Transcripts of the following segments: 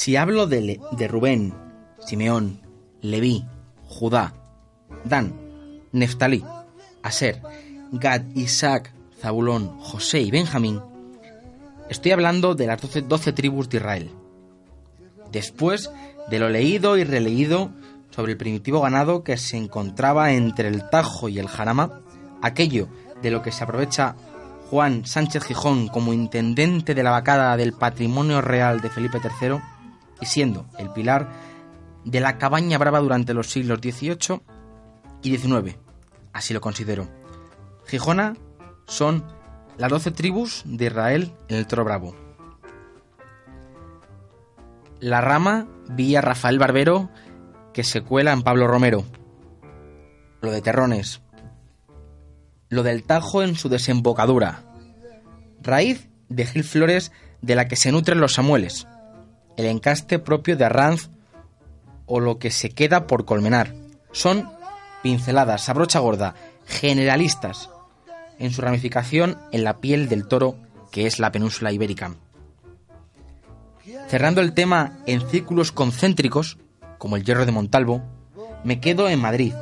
Si hablo de, Rubén, Simeón, Leví, Judá, Dan, Neftalí, Aser, Gad, Isaac, Zabulón, José y Benjamín, estoy hablando de las doce 12 tribus de Israel. Después de lo leído y releído sobre el primitivo ganado que se encontraba entre el Tajo y el Jarama, aquello de lo que se aprovecha Juan Sánchez Gijón como intendente de la vacada del patrimonio real de Felipe III y siendo el pilar de la cabaña brava durante los siglos XVIII y XIX, así lo considero. Gijona son las doce tribus de Israel en el Toro Bravo. La rama vía Rafael Barbero que se cuela en Pablo Romero. Lo de Terrones. Lo del Tajo en su desembocadura. Raíz de Gil Flores de la que se nutren los Samueles. El encaste propio de Arranz o lo que se queda por colmenar. Son pinceladas a brocha gorda, generalistas, en su ramificación en la piel del toro que es la península ibérica. Cerrando el tema en círculos concéntricos, como el hierro de Montalvo, me quedo en Madrid.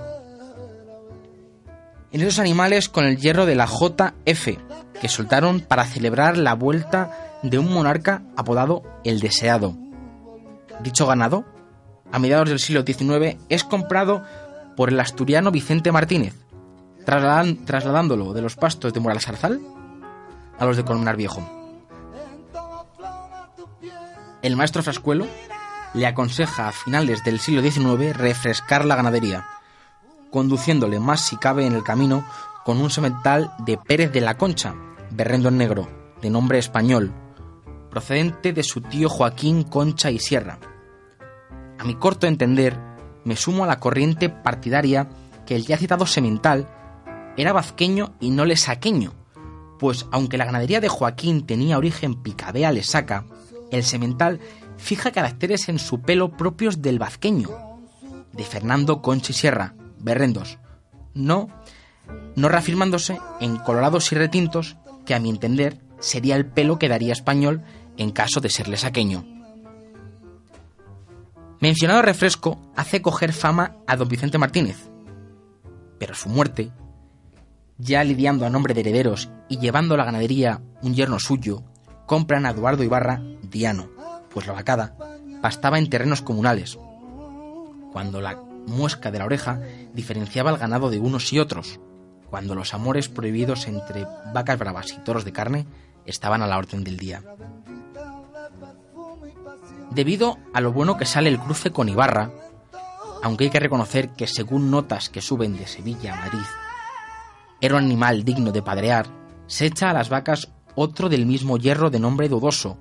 En esos animales con el hierro de la JF, que soltaron para celebrar la vuelta de un monarca apodado el Deseado. Dicho ganado, a mediados del siglo XIX, es comprado por el asturiano Vicente Martínez, trasladándolo de los pastos de Moralzarzal a los de Colmenar Viejo. El maestro Frascuelo le aconseja a finales del siglo XIX refrescar la ganadería, conduciéndole más si cabe en el camino con un semental de Pérez de la Concha, berrendo en negro, de nombre español, procedente de su tío Joaquín Concha y Sierra. A mi corto entender, me sumo a la corriente partidaria que el ya citado semental era vazqueño y no lesaqueño, pues aunque la ganadería de Joaquín tenía origen picabea lesaca, el semental fija caracteres en su pelo propios del vazqueño, de Fernando Concha y Sierra, berrendos, no, no reafirmándose en colorados y retintos que a mi entender sería el pelo que daría español en caso de ser lesaqueño. Mencionado refresco hace coger fama a don Vicente Martínez, pero su muerte, ya lidiando a nombre de herederos y llevando la ganadería un yerno suyo, compran a Eduardo Ibarra Diano, pues la vacada pastaba en terrenos comunales, cuando la muesca de la oreja diferenciaba el ganado de unos y otros, cuando los amores prohibidos entre vacas bravas y toros de carne estaban a la orden del día. Debido a lo bueno que sale el cruce con Ibarra, aunque hay que reconocer que según notas que suben de Sevilla a Madrid, era un animal digno de padrear, se echa a las vacas otro del mismo hierro de nombre dudoso,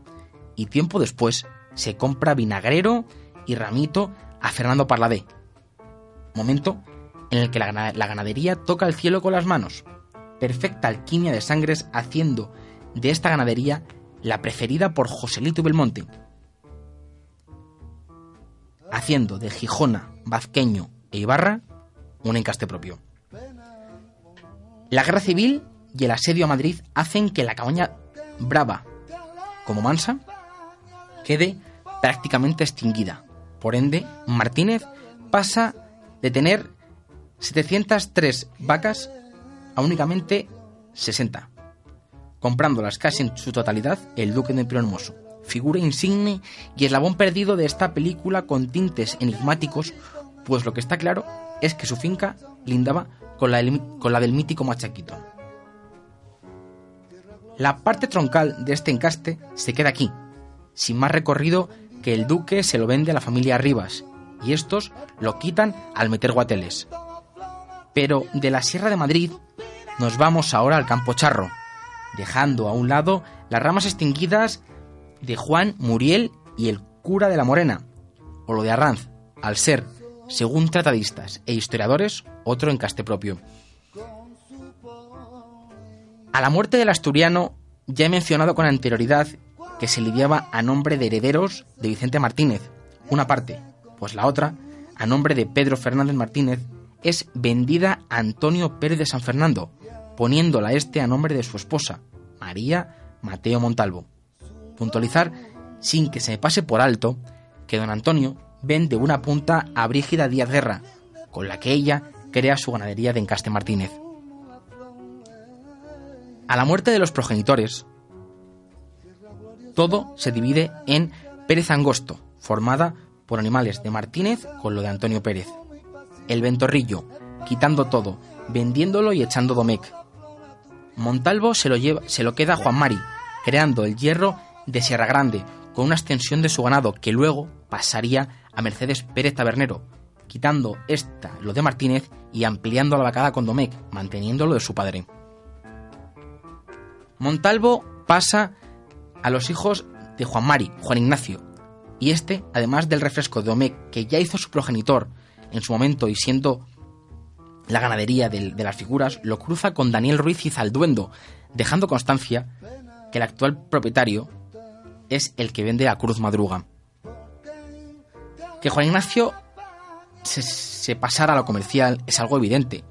y tiempo después se compra vinagrero y ramito a Fernando Parladé. Momento en el que la, gana- la ganadería toca el cielo con las manos. Perfecta alquimia de sangres haciendo de esta ganadería la preferida por Joselito Belmonte. Haciendo de Gijona, Vazqueño e Ibarra un encaste propio. La guerra civil y el asedio a Madrid hacen que la cabaña brava, como Mansa, quede prácticamente extinguida. Por ende, Martínez pasa de tener 703 vacas a únicamente 60, comprándolas casi en su totalidad el duque de Hermoso, figura insigne y eslabón perdido de esta película con tintes enigmáticos, pues lo que está claro es que su finca lindaba con la del, mítico Machaquito. La parte troncal de este encaste se queda aquí, sin más recorrido que el duque se lo vende a la familia Rivas, y estos lo quitan al meter guateles. Pero de la Sierra de Madrid nos vamos ahora al Campo Charro, dejando a un lado las ramas extinguidas de Juan Muriel y el cura de la Morena, o lo de Arranz, al ser, según tratadistas e historiadores, otro encaste propio. A la muerte del asturiano, ya he mencionado con anterioridad que se lidiaba a nombre de herederos de Vicente Martínez, una parte, pues la otra, a nombre de Pedro Fernández Martínez, es vendida a Antonio Pérez de San Fernando, poniéndola este a nombre de su esposa, María Mateo Montalvo. Puntualizar, sin que se me pase por alto, que don Antonio vende una punta a Brígida Díaz Guerra, con la que ella crea su ganadería de Encaste Martínez. A la muerte de los progenitores, todo se divide en Pérez Angosto, formada por animales de Martínez con lo de Antonio Pérez. El Ventorrillo, quitando todo, vendiéndolo y echando Domecq. Montalvo se lo, lleva, se lo queda a Juan Mari, creando el hierro de Sierra Grande, con una extensión de su ganado que luego pasaría a Mercedes Pérez Tabernero, quitando esta lo de Martínez y ampliando la vacada con Domecq, manteniendo lo de su padre. Montalvo pasa a los hijos de Juan Mari, Juan Ignacio, y este, además del refresco de Domecq que ya hizo su progenitor en su momento y siendo la ganadería de, de las figuras, lo cruza con Daniel Ruiz y Zalduendo, dejando constancia que el actual propietario es el que vende a Cruz Madruga. Que Juan Ignacio se, pasara a lo comercial es algo evidente,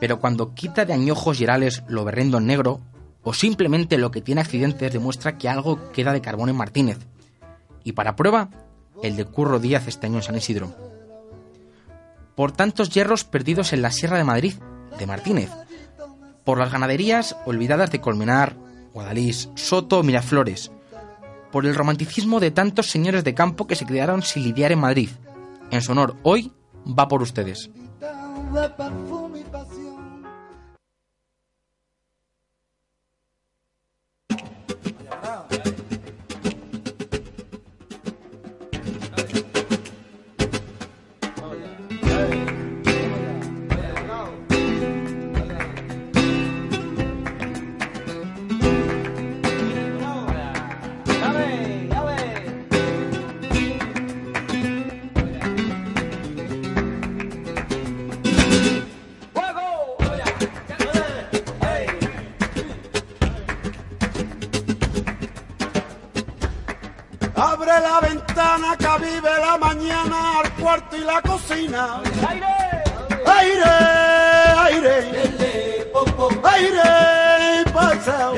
pero cuando quita de añojos y herales lo berrendo en negro, o simplemente lo que tiene accidentes demuestra que algo queda de carbón en Martínez. Y para prueba, el de Curro Díaz este año en San Isidro. Por tantos hierros perdidos en la Sierra de Madrid, de Martínez. Por las ganaderías olvidadas de Colmenar, Guadalís, Soto, Miraflores. Por el romanticismo de tantos señores de campo que se quedaron sin lidiar en Madrid. En su honor, hoy va por ustedes. Cuarto y la cocina. ¡Aire! ¡Aire! ¡Aire! ¡Aire! ¡Pasado!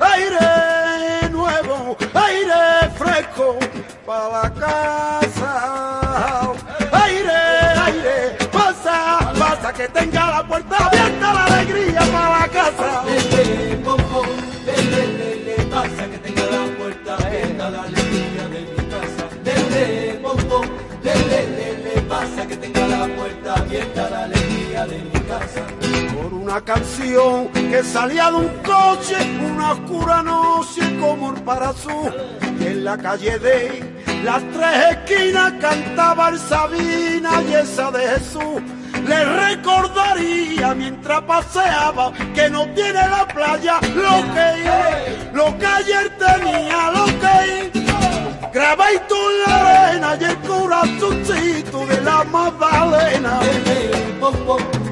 ¡Aire nuevo! ¡Aire fresco! ¡Para la casa! ¡Aire! ¡Aire! ¡Pasa! ¡Pasa! Que tenga la puerta abierta la alegría para la casa. pasa Por una canción que salía de un coche, una oscura noche como el parazú. Y en la calle de las tres esquinas cantaba el Sabina y esa de Jesús. Le recordaría mientras paseaba que no tiene la playa lo que lo que ayer tenía, lo que grabadito en la arena y el corazoncito de la Magdalena.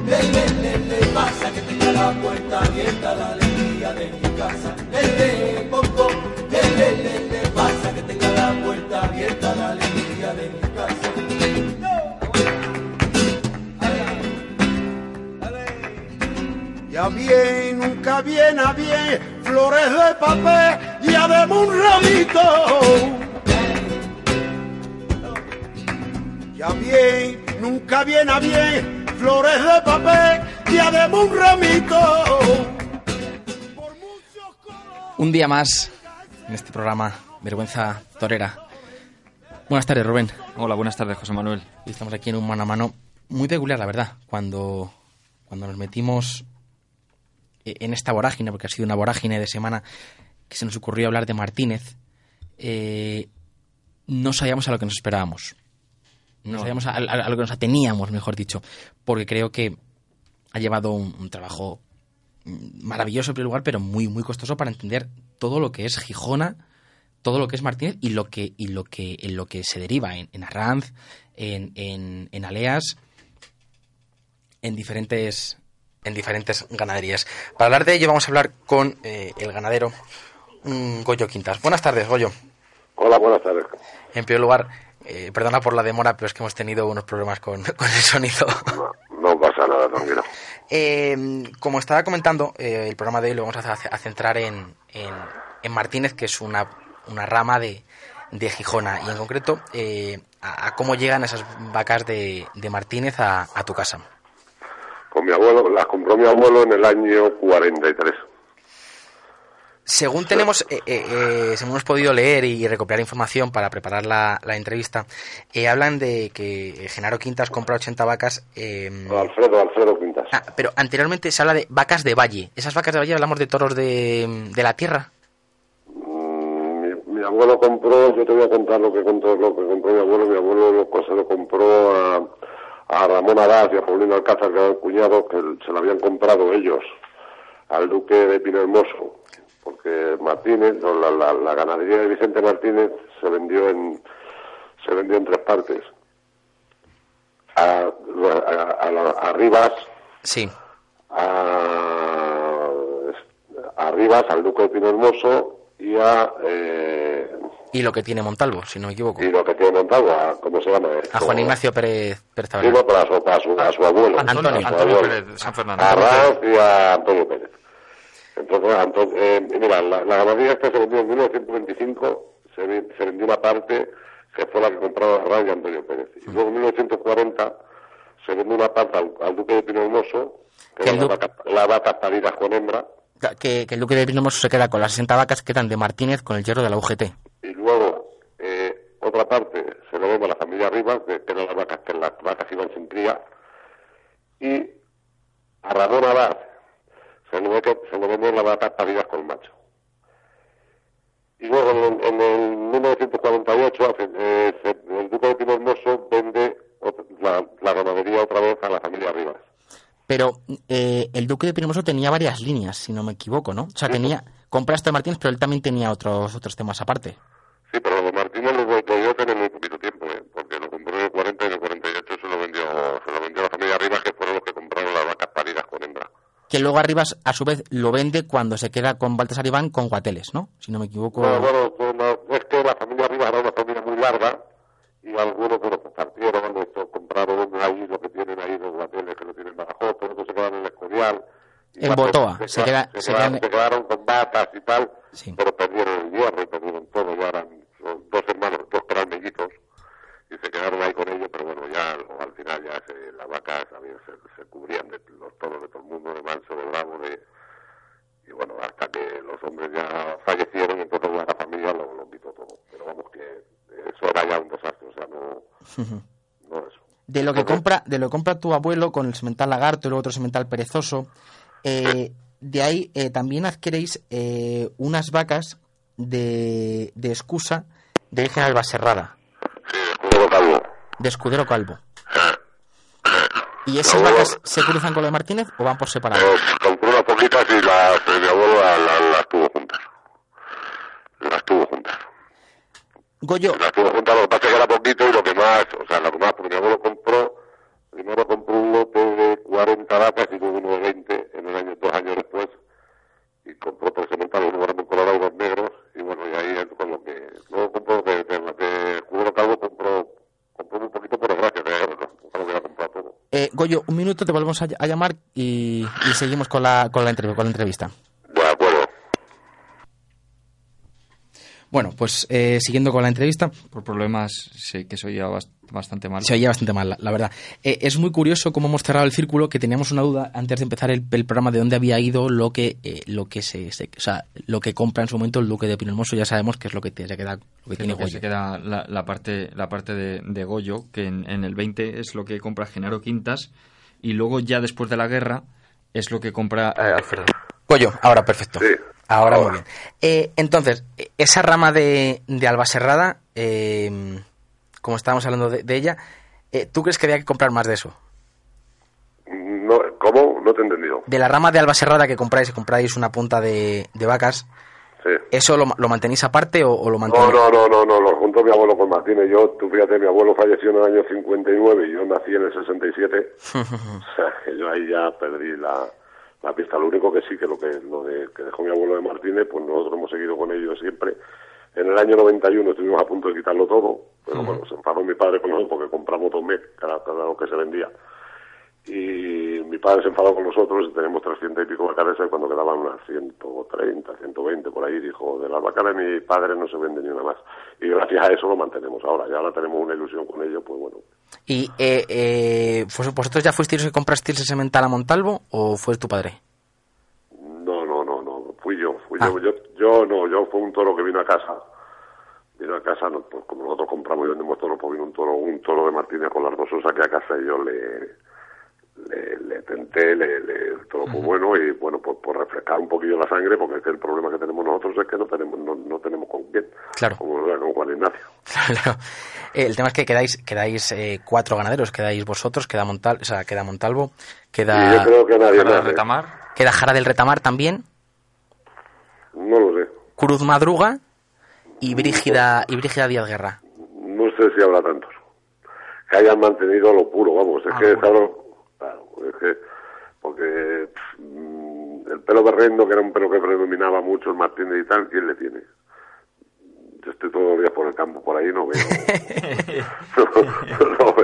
Lele, pasa que tenga la puerta abierta la alegría de mi casa. Lele, bombo, lele, lele, pasa que tenga la puerta abierta la alegría de mi casa. Ya bien, nunca viene a bien, flores de papel y además un ramito. Nunca viene a bien, flores de papel y además un ramito. Un día más en este programa Vergüenza Torera. Buenas tardes, Rubén. Hola, buenas tardes, José Manuel. Y estamos aquí en un mano a mano muy peculiar, la verdad, cuando, cuando nos metimos e- en esta vorágine, porque ha sido una vorágine de semana que se nos ocurrió hablar de Martínez, eh, no sabíamos a lo que nos esperábamos. No, No. sabíamos a, a- a lo que nos ateníamos, mejor dicho, porque creo que ha llevado un, un trabajo mm, maravilloso en primer lugar, pero muy, muy costoso para entender todo lo que es Gijona, todo lo que es Martínez y lo que, y lo que, en lo que se deriva en, en Arranz, en, en, en Aleas, en diferentes, en diferentes ganaderías. Para hablar de ello vamos a hablar con eh, el ganadero mm, Goyo Quintas. Buenas tardes, Goyo. Hola, buenas tardes. En primer lugar, eh, perdona por la demora, pero es que hemos tenido unos problemas con, con el sonido. No, no pasa nada, tranquilo. Eh, como estaba comentando, eh, el programa de hoy lo vamos a, a centrar en, en, en Martínez, que es una, una rama de, de Gijona, y en concreto eh, a, a cómo llegan esas vacas de, de Martínez a, a tu casa. Con mi abuelo, las compró mi abuelo en el año 43. Según tenemos, eh, eh, eh, según hemos podido leer y recopilar información para preparar la, la entrevista, eh, hablan de que Genaro Quintas compra 80 vacas. eh, Alfredo, Alfredo Quintas. ah, pero anteriormente se habla de vacas de valle. ¿Esas vacas de valle hablamos de toros de, de la tierra? Mm, Mi, mi abuelo compró, yo te voy a contar lo que compró, lo que compró mi abuelo. Mi abuelo lo, se lo compró a, a Ramón Arás y a Paulino Alcázar, que eran cuñados, que se lo habían comprado ellos al duque de Pino Hermoso. Porque Martínez, o la, la, la ganadería de Vicente Martínez se vendió en, se vendió en tres partes. A, a, a, Rivas, Sí. a, a Rivas, al duque de Pino Hermoso y a eh, Y lo que tiene Montalvo, si no me equivoco. y lo que tiene montado, a, ¿cómo se llama? A Juan Ignacio Pérez, Pérez Sí, Taberna. no, pero a su, a su, a su abuelo. Antonio. A su Antonio abuelo. Pérez de San Fernando. A Ranz y a Antonio Pérez. Eh, mira, la, la ganadería esta se vendió en 1925, se, vendió una parte que fue la que compraron a Ranz y Antonio Pérez. Y luego en 1940 se vendió una parte al, al duque de Pino Hermoso, que Que era la vaca, la vaca paridas con hembra, Que, que el duque de Pinomoso se queda con las 60 vacas que quedan de Martínez con el hierro de la UGT. y luego eh, otra parte se lo vemos a la familia Rivas, que eran las vacas que las vacas iban sin cría, y a Ramón Abad se lo, se lo vemos las vacas paridas con macho. Y luego en, el- en el 1948 hace, eh, el duque de Pino Hermoso vende la, la ganadería otra vez a la familia Rivas. Pero eh, el duque de Pinomoso tenía varias líneas, si no me equivoco, ¿no? O sea, tenía... Compra esto de Martínez, pero él también tenía otros, otros temas aparte. Sí, pero lo de Martínez lo Que luego Arribas, a su vez, lo vende cuando se queda con Baltasar Iván con Guateles, ¿no? Si no me equivoco. Bueno, bueno, pues, no, es que la familia Rivas era una familia muy larga y algunos bueno, pues partieron, estos compraron ahí lo que tienen ahí los guateles que lo tienen en Badajoz, pero otros se quedaron en el Escorial. En Botoa, se queda- se, se quedaron, se quedaron con vacas y tal, Sí. pero de lo que compra tu abuelo con el semental lagarto y luego otro semental perezoso, eh, de ahí eh, también adquiréis eh, unas vacas de, de excusa de origen albaserrada, Sí, escudo calvo. de escudero calvo. ¿Y esas vacas se cruzan con lo de Martínez o van por separado? Pues compró unas poquitas y las de mi abuelo las, las, las tuvo juntas. Las tuvo juntas. Goyo, Las tuvo juntas, lo que pasa es que era poquito y lo que más, o sea, lo que más, porque mi abuelo 40 vacas y luego uno de 20 en el año, dos años después, y compró tres sementales, uno grande colorado y dos negros, y bueno, y ahí es con lo que, luego compró de, de, de Escudero Calvo, compró, compró muy poquito, pero gracias, eh, no, que ya compró todo. eh, Goyo, un minuto te volvemos a, a llamar y, y seguimos con la, con, la entrev- con la entrevista. Bueno, pues eh, siguiendo con la entrevista, Por problemas, sí, que se oía bast- bastante mal. se oía bastante mal, la, la verdad. Eh, es muy curioso cómo hemos cerrado el círculo, que teníamos una duda antes de empezar el, el programa de dónde había ido lo que eh, lo que se, se- o sea, lo que compra en su momento el duque de Pinelmoso. Ya sabemos que es lo que te, se queda, lo que Que tiene lo que Goyo. se queda la, la parte, la parte de, de Goyo, que en, en el 20 es lo que compra Genaro Quintas, y luego ya después de la guerra es lo que compra eh, Alfredo. Goyo, ahora perfecto. Sí, Ahora, ahora. muy bien. Eh, entonces, esa rama de, de Albaserrada, eh, como estábamos hablando de, de ella, eh, ¿tú crees que había que comprar más de eso? No, ¿Cómo? No te he entendido. De la rama de Albaserrada que compráis, compráis una punta de, de vacas, Sí. ¿eso lo, lo mantenéis aparte o, o lo No, mantenéis? no, no, no, no, lo juntó mi abuelo con Martínez. Yo, tú fíjate, mi abuelo falleció en el año 59 y yo nací en el 67. o sea, que yo ahí ya perdí la, la pista. Lo único que sí que lo que lo de que dejó mi abuelo de Martínez, pues nosotros hemos seguido con ellos siempre. En el año 91 estuvimos a punto de quitarlo todo, pero bueno, se enfadó mi padre con nosotros porque compramos dos meses cada, cada lo que se vendía. Y mi padre se enfadó con nosotros y tenemos 300 y pico vacares y cuando quedaban unas 130, 120 por ahí, dijo, de las vacas de mi padre no se vende ni una más. Y gracias a eso lo mantenemos ahora. Ya ahora tenemos una ilusión con ello, pues bueno. ¿Y eh, eh, vos- vosotros ya fuisteis que comprasteis ese semental a Montalvo o fue tu padre? No, no, no, no, fui yo, fui Ah. yo, yo, yo no, yo fue un toro que vino a casa, vino a casa, no, pues como nosotros compramos y vendemos toros, pues vino un toro, un toro de Martínez con las dos osas que a casa y yo le, le, le tenté, le, le, el toro fue bueno y bueno, pues por refrescar un poquillo la sangre, porque es que el problema que tenemos nosotros es que no tenemos, no, no tenemos con quién, Claro. como Juan Ignacio. Claro. Eh, El tema es que quedáis, quedáis eh, cuatro ganaderos, quedáis vosotros, queda Montal, o sea, queda Montalvo, Y queda, yo creo que nadie Jara de más, ¿eh? Retamar, queda Jara del Retamar también, no lo sé, Cruz Madruga y Brígida, y Brígida Díaz Guerra. no sé si habrá tantos. Que hayan mantenido lo puro, vamos, es Ah, que claro, claro, es que porque pff, el pelo berrendo, que era un pelo que predominaba mucho en Martínez y tal, ¿quién le tiene? Yo estoy todos los días por el campo, por ahí no veo, no, no-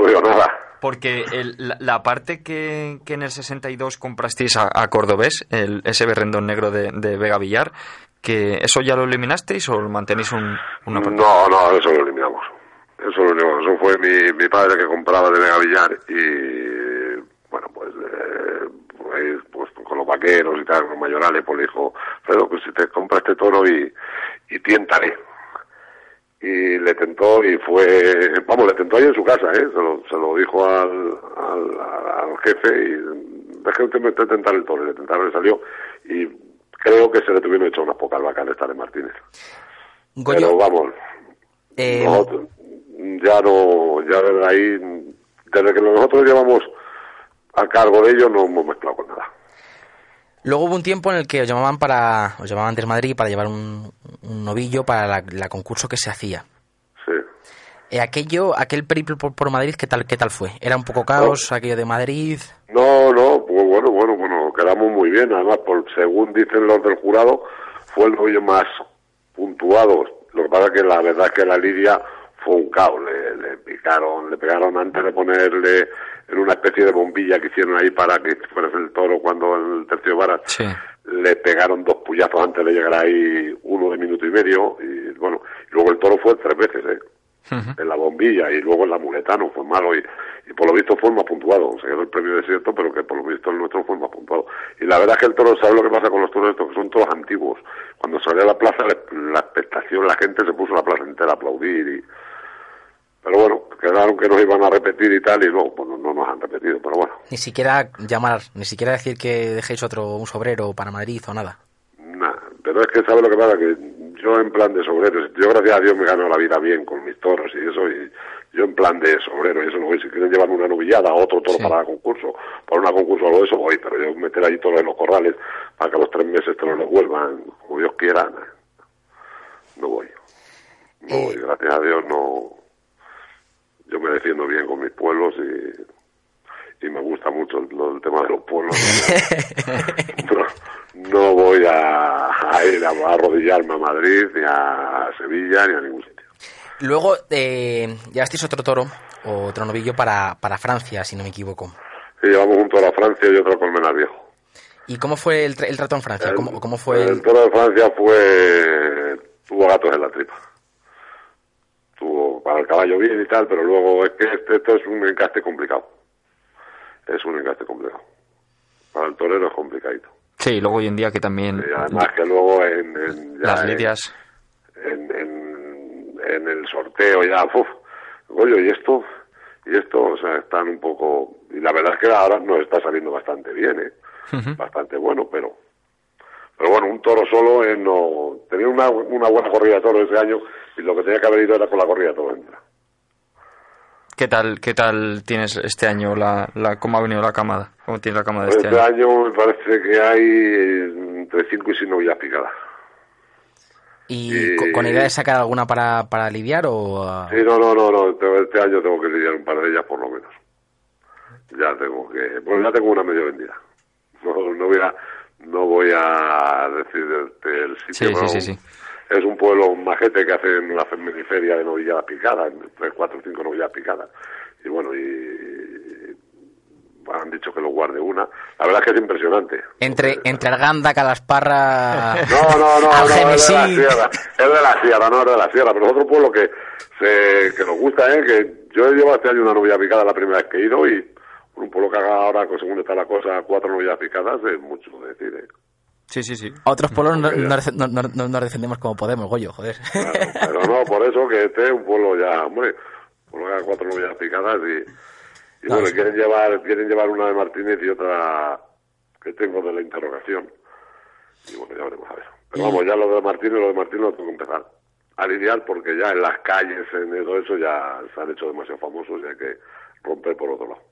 no veo nada. Porque el- la, la parte que, que en el 62 comprasteis a, a Cordobés, el, ese berrendón negro de, de Vega Villar, que ¿eso ya lo eliminasteis o lo mantenéis un, una parte? No, no, eso lo eliminamos. Eso lo eliminamos. Eso fue mi, mi padre que compraba de Vega Villar y, bueno, pues, eh, pues, pues, con los vaqueros y tal, con los mayorales, pues le dijo, Fredo, pues si te compra este toro y, y tiéntale. Y le tentó y fue, vamos, le tentó ahí en su casa, ¿eh? Se lo, se lo dijo al, al, al jefe y dejé usted me tentar el toro le tentaron y salió y creo que se le tuvieron hecho unas pocas vacas de esta de Martínez. Goyo, Pero vamos, eh, nosotros ya no, ya desde ahí, desde que nosotros llevamos a cargo de ellos no hemos mezclado con nada. luego hubo un tiempo en el que os llamaban para, os llamaban desde Madrid para llevar un novillo para la, la concurso que se hacía. Sí. Eh, aquello, aquel periplo por, por Madrid, ¿qué tal, qué tal fue? ¿Era un poco caos aquello de Madrid? No, no, pues bueno, bueno, bueno, quedamos muy bien. Además, por según dicen los del jurado, fue el novillo más puntuado. Lo que pasa es que la verdad es que la lidia fue un caos. Le, le picaron, le pegaron antes de ponerle en una especie de bombilla que hicieron ahí para que fuera el toro cuando el tercio vara. Sí. Le pegaron dos puyazos antes de llegar ahí, uno de minuto y medio, y bueno, luego el toro fue tres veces, ¿eh? En la bombilla y luego en la muletano fue malo y, y por lo visto fue más puntuado. Se quedó el premio desierto, pero que por lo visto el nuestro fue más puntuado. Y la verdad es que el toro, ¿sabes lo que pasa con los toros estos? Que son toros antiguos. Cuando salió a la plaza, le- la expectación, la gente se puso a la plaza entera a aplaudir y... Pero bueno, quedaron que nos iban a repetir y tal, y luego pues, no, no nos han repetido, pero bueno. Ni siquiera llamar, ni siquiera decir que dejéis otro, un sobrero para Madrid o nada. Nah, pero es que sabe lo que pasa, que yo en plan de sobrero, yo gracias a Dios me gano la vida bien con mis toros y eso, y yo en plan de sobrero, y eso no voy, si quieren llevarme una novillada, otro toro Sí. para concurso, para una concurso o algo de eso voy, pero yo meter ahí toros en los corrales para que a los tres meses te los devuelvan, como Dios quiera, no voy. No Eh. voy, gracias a Dios no, yo me defiendo bien con mis pueblos y, y me gusta mucho el, el tema de los pueblos. no, no voy a, a ir a, a arrodillarme a Madrid, ni a Sevilla, ni a ningún sitio. Luego, eh, llevasteis otro toro, o otro novillo para, para Francia, si no me equivoco. Sí, llevamos un toro a Francia y otro Colmenar Viejo. ¿Y cómo fue el, el trato en Francia? ¿Cómo, cómo fue el el... toro de Francia fue tuvo gatos en la tripa. Para el caballo bien y tal, pero luego es que este, esto es un encaste complicado. Es un encaste complicado. Para el torero es complicadito. Sí, luego hoy en día que también Y además que luego en, en- ya las lidias... en, en, en el sorteo ya, uf, oye, y esto, y esto, o sea, están un poco, y la verdad es que ahora nos está saliendo bastante bien, ¿eh? bastante bueno, pero, pero bueno, un toro solo, eh, no, tenía una, una buena corrida de toro ese año, y lo que tenía que haber ido era con la corrida de toro entra. ¿Qué tal, ¿Qué tal tienes este año? La, la, ¿Cómo ha venido la camada? ¿Cómo tiene la camada Pues este este año? año me parece que hay entre 5 y 6 novillas picadas. ¿Y con idea de sacar alguna para, para lidiar o...? ah? Sí, no, no, no, no. Este este año tengo que lidiar un par de ellas por lo menos. Ya tengo que, pues ya tengo una medio vendida. No, no voy a, no voy a decir el, sitio. Sí, sí, pero sí, sí. Es un pueblo un majete que hacen la feminiferia de novillas picadas, tres, cuatro, cinco novillas picadas. Y bueno, y, han dicho que lo guarde una. La verdad es que es impresionante. Entre, entre Arganda, Calasparra... no, no, no, no, es de la sierra, es de la sierra, no es de la sierra, pero es otro pueblo que se, que nos gusta, ¿eh? que yo he llevado este año una novia picada la primera vez que he ido y un pueblo que haga ahora, según está la cosa, cuatro novillas picadas es mucho decir, ¿eh? Sí, sí, sí. Otros pueblos no, nos defendemos como podemos, Goyo, joder. Claro, pero no, por eso que este es un pueblo ya, hombre, un pueblo que haga cuatro novillas picadas y, y No, bueno, sí. quieren llevar, quieren llevar una de Martínez y otra que tengo de la interrogación. Y bueno, ya veremos a ver. Pero vamos, ya lo de Martínez, lo de Martínez lo tengo que empezar a lidiar porque ya en las calles, en todo eso, ya se han hecho demasiado famosos y hay que romper por otro lado.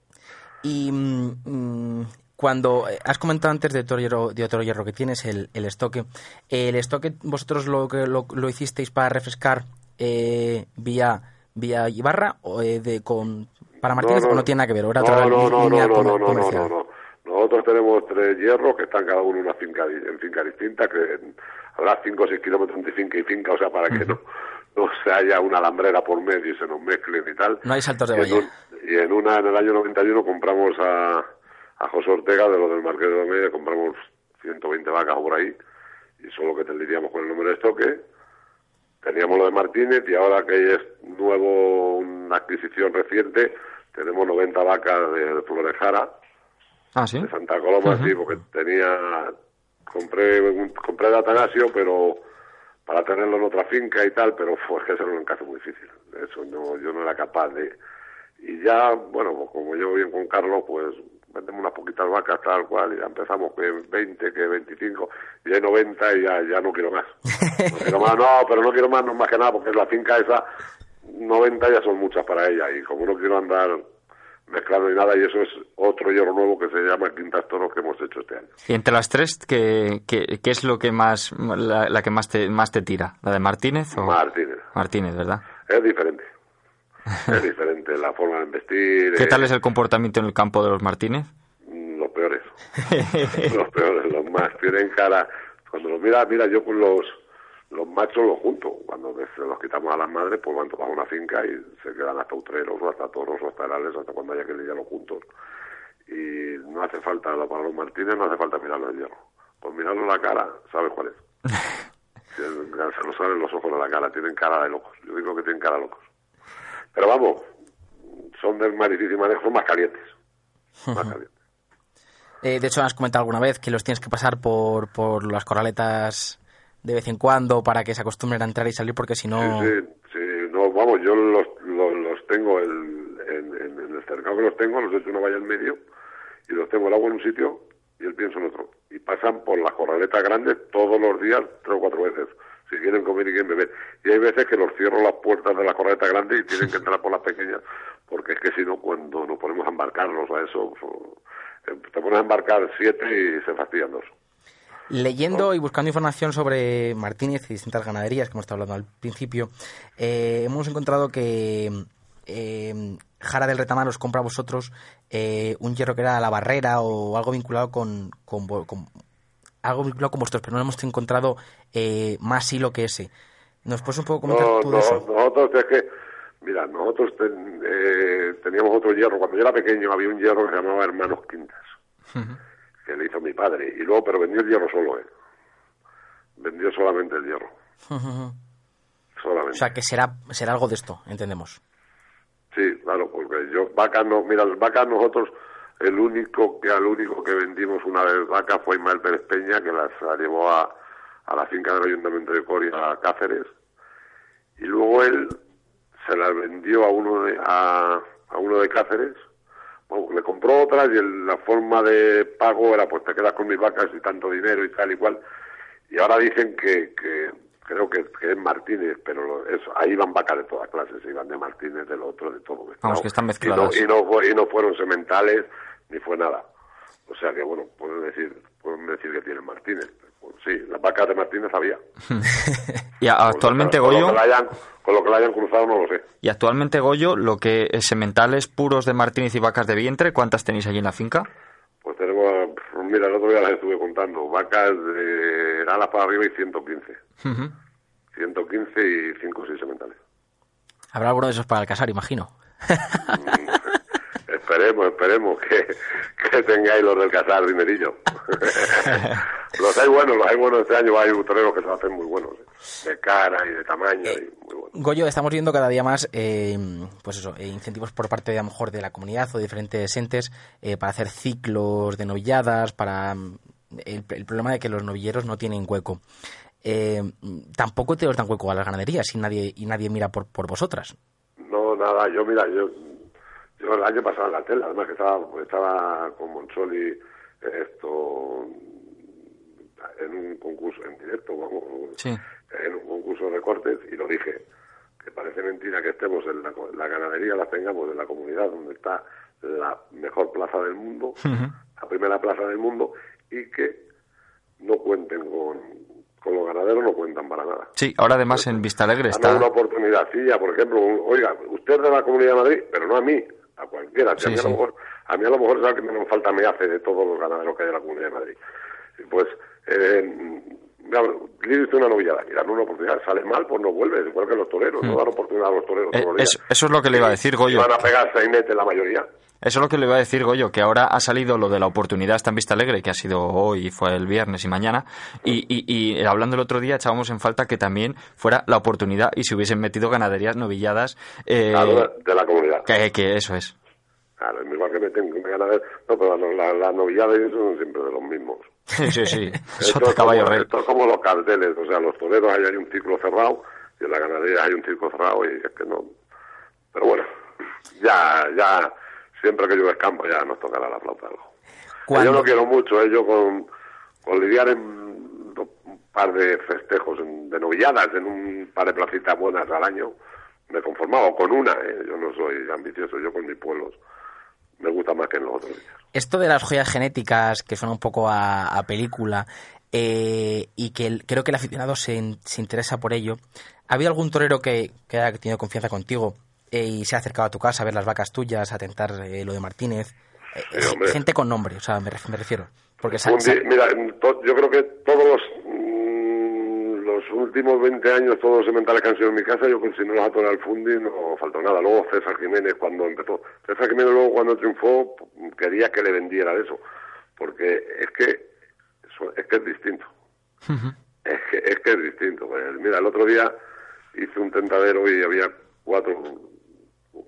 Y mm, mm, cuando eh, has comentado antes de otro hierro, de otro hierro que tienes, el, el estoque, ¿el estoque vosotros lo, lo, lo hicisteis para refrescar eh, vía, vía Ibarra o eh, de, con, para Martínez o no tiene nada que ver? ¿O era no, otra no, no, línea no, no, no, no, no, no, no. Nosotros tenemos tres hierros que están cada uno en una finca en finca distinta, que habrá cinco o seis kilómetros entre finca y finca, o sea, para que no, no se haya una alambrera por medio y se nos mezclen y tal. No hay saltos de valla. y en una, en el año 91 compramos a, a José Ortega, de los del Marqués de Domedia, compramos 120 vacas por ahí, y solo que tendríamos con el número de estoque. Teníamos lo de Martínez y ahora que es nuevo, una adquisición reciente, tenemos 90 vacas de Florejara, Ah, sí. de Santa Coloma, sí, porque tenía, compré, compré de Atanasio, pero para tenerlo en otra finca y tal, pero fue que eso era un encaje muy difícil. Eso no, yo no era capaz de. Y ya, bueno, pues como llevo bien con Carlos, pues vendemos unas poquitas vacas tal cual y ya empezamos que 20, que 25, y hay 90 y ya, ya no quiero más. No quiero más, no, pero no quiero más, no más que nada, porque la finca esa, 90 ya son muchas para ella y como no quiero andar mezclando ni nada, y eso es otro hierro nuevo que se llama Quintas Toros que hemos hecho este año. Y entre las tres, ¿qué, qué, qué es lo que más, la, la que más te, más te tira? ¿La de Martínez o...? Martínez. Martínez, ¿verdad? Es diferente. Es diferente la forma de vestir. ¿Qué eh, tal es el comportamiento en el campo de los Martínez? Los peores. los peores, los más. Tienen cara. Cuando los mira, mira, yo con los los machos los junto. Cuando se los quitamos a las madres, pues van todos a una finca y se quedan hasta utreros o hasta toros o hasta herales, hasta cuando haya que lidiarlos juntos. Y no hace falta, para los Martínez no hace falta mirarlo en hierro. Con mirarlo en la cara, sabes cuál es. Se lo saben los ojos de la cara, tienen cara de locos. Yo digo que tienen cara de locos. Pero vamos, son del más difícil manejo, más calientes. Más calientes. Eh, de hecho, has comentado alguna vez que los tienes que pasar por, por las corraletas de vez en cuando para que se acostumbren a entrar y salir, porque si no... Sí, sí, no, vamos, yo los, los, los tengo el- en, el cercado que los tengo, los he hecho una valla en medio y los tengo el agua en un sitio y el pienso en otro. Y pasan por las corraletas grandes todos los días, tres o cuatro veces, si quieren comer y quieren beber. Y hay veces que los cierro las puertas de la corraleta grande y tienen que entrar por las pequeñas, porque es que si no, cuando nos ponemos a embarcarlos a eso, fu- eh, te pones a embarcar siete y se fastidian dos. Leyendo y buscando información sobre Martínez y distintas ganaderías que hemos estado hablando al principio, eh, hemos encontrado que eh, Jara del Retamar os compra a vosotros eh, un hierro que era la barrera o algo vinculado con, con, algo vinculado con vosotros, pero no hemos encontrado eh, más hilo que ese. ¿Nos puedes un poco comentar No, tú de no, eso? nosotros es que, mira, nosotros ten- eh, teníamos otro hierro. Cuando yo era pequeño había un hierro que se llamaba Hermanos Quintas, que le hizo mi padre. Y luego, pero vendió el hierro solo, ¿eh? Vendió solamente el hierro. solamente. O sea, que será, será algo de esto, entendemos. Sí, claro, porque yo, vacas no, mira, las vacas nosotros, el único que al único que vendimos una vez vacas fue Ismael Pérez Peña, que las llevó a, a la finca del Ayuntamiento de Coria, a Cáceres, y luego él se las vendió a uno de, a, a uno de Cáceres, le compró otras y el- la forma de pago era pues te quedas con mis vacas y tanto dinero y tal y cual, y ahora dicen que, que creo que, que es Martínez, pero lo- eso, ahí van vacas de todas clases, iban de Martínez, del otro, de todo. mezclado. que están Y no- mezcladas. Y no, fue- y no fueron sementales ni fue nada. O sea que, bueno, pueden decir, pueden decir que tienen Martínez. Pues sí, las vacas de Martínez había. Y a- actualmente, Goyo, con lo que la hayan cruzado no lo sé. y actualmente, Goyo, lo que es sementales puros de Martínez y vacas de vientre, ¿cuántas tenéis allí en la finca? Pues tenemos, pues mira, el otro día las estuve contando, vacas de alas para arriba y 115. Ujú. 115 y 5 o 6 sementales. Habrá alguno de esos para el casar, imagino. Esperemos, esperemos que, que tengáis los del cazar dinerillo. los hay buenos, los hay buenos este año, hay toreros que se hacen muy buenos, ¿eh? de cara y de tamaño y muy buenos. Goyo, estamos viendo cada día más eh, pues eso, eh, incentivos por parte de, a lo mejor de la comunidad o de diferentes entes eh, para hacer ciclos de novilladas, para mm, el, el problema de que los novilleros no tienen hueco. Eh, tampoco te os dan hueco a las ganaderías y nadie, y nadie mira por, por vosotras. No, nada, yo mira, yo, yo el año pasado en la tele, además que estaba, pues, estaba con Monsoli esto en un concurso en directo, vamos, Sí. en un concurso de recortes y lo dije, que parece mentira que estemos en la, la ganadería, la tengamos en la comunidad donde está la mejor plaza del mundo, la primera plaza del mundo, y que no cuenten con, con los ganaderos, no cuentan para nada. Sí, ahora además en Vista Alegre Dame está... una oportunidad, sí, ya, por ejemplo, un- oiga, usted es de la Comunidad de Madrid, pero no a mí, a cualquiera. A, Sí, mí a, lo mejor, a mí a lo mejor es el que menos falta me hace de todos los ganaderos que hay en la Comunidad de Madrid. Pues, eh, usted una novillada, dan una oportunidad, sale mal, pues no vuelve, igual que los toreros, no dan oportunidad a los toreros Mm. Eh, todos los días. eso- eso es lo que le iba a decir, Goyo. Van a pegar sainete la mayoría. Eso es lo que le iba a decir, Goyo, que ahora ha salido lo de la oportunidad está en Vista Alegre, que ha sido hoy, fue el viernes y mañana, y, y, y hablando el otro día echábamos en falta que también fuera la oportunidad y se hubiesen metido ganaderías novilladas, eh, Claro, de, la comunidad. que, que eso es. Claro, es igual que meten ganaderos. No, pero la, la, la novillada y eso son siempre de los mismos. Sí, sí, sí. Esto caballo como, esto es como los carteles, o sea, los toreros ahí hay un ciclo cerrado y en la ganadería hay un ciclo cerrado y es que no. Pero bueno, ya, ya, siempre que yo descampo ya nos tocará la flauta algo. Yo no quiero mucho, ¿eh? yo con, con lidiar en un par de festejos en- de novilladas, en un par de placitas buenas al año, me conformaba, o con una, ¿eh? yo no soy ambicioso, yo con mis pueblos me gusta más que en los otros días. Esto de las joyas genéticas, que suena un poco a, a película, eh, y que el- creo que el aficionado se, se interesa por ello. ¿Ha habido algún torero que, que haya tenido confianza contigo eh, y se ha acercado a tu casa a ver las vacas tuyas, a tentar eh, lo de Martínez? Eh, Sí, gente con nombre, o sea, me, ref- me refiero. Porque día- mira, yo creo que todos los últimos 20 años, todos los sementales que han sido en mi casa, yo con si no los atoré al fundi no faltó nada. Luego César Jiménez cuando empezó. César Jiménez luego cuando triunfó quería que le vendiera eso, porque es que es que es distinto. Es que, es que es distinto. Pues, mira, el otro día hice un tentadero y había cuatro,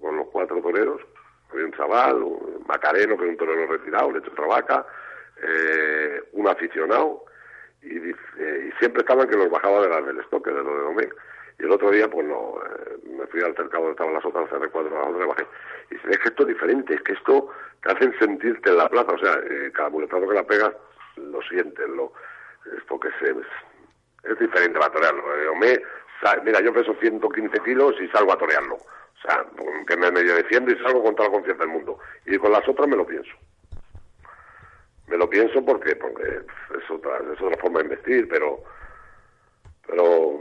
con los cuatro toreros. Había un chaval, un Macareno, que es un torero retirado, le echó otra vaca, eh, un aficionado, y, siempre estaban que los bajaba de las del estoque, de lo de Domecq. Y el otro día, pues no, eh, me fui al cercado donde estaban las otras CR4, las otras bajé. Y dice, es que esto es diferente, es que esto te hacen sentirte en la plaza, o sea, eh, cada muletazo que la pegas, lo sientes, lo, esto que se, es diferente para torearlo. Eh, Domecq, sa- mira, yo peso 115 kilos y salgo a torearlo. O sea, que me medio defiendo y salgo con toda la confianza del mundo. Y con las otras me lo pienso. Me lo pienso porque porque es otra, es otra forma de investir, pero pero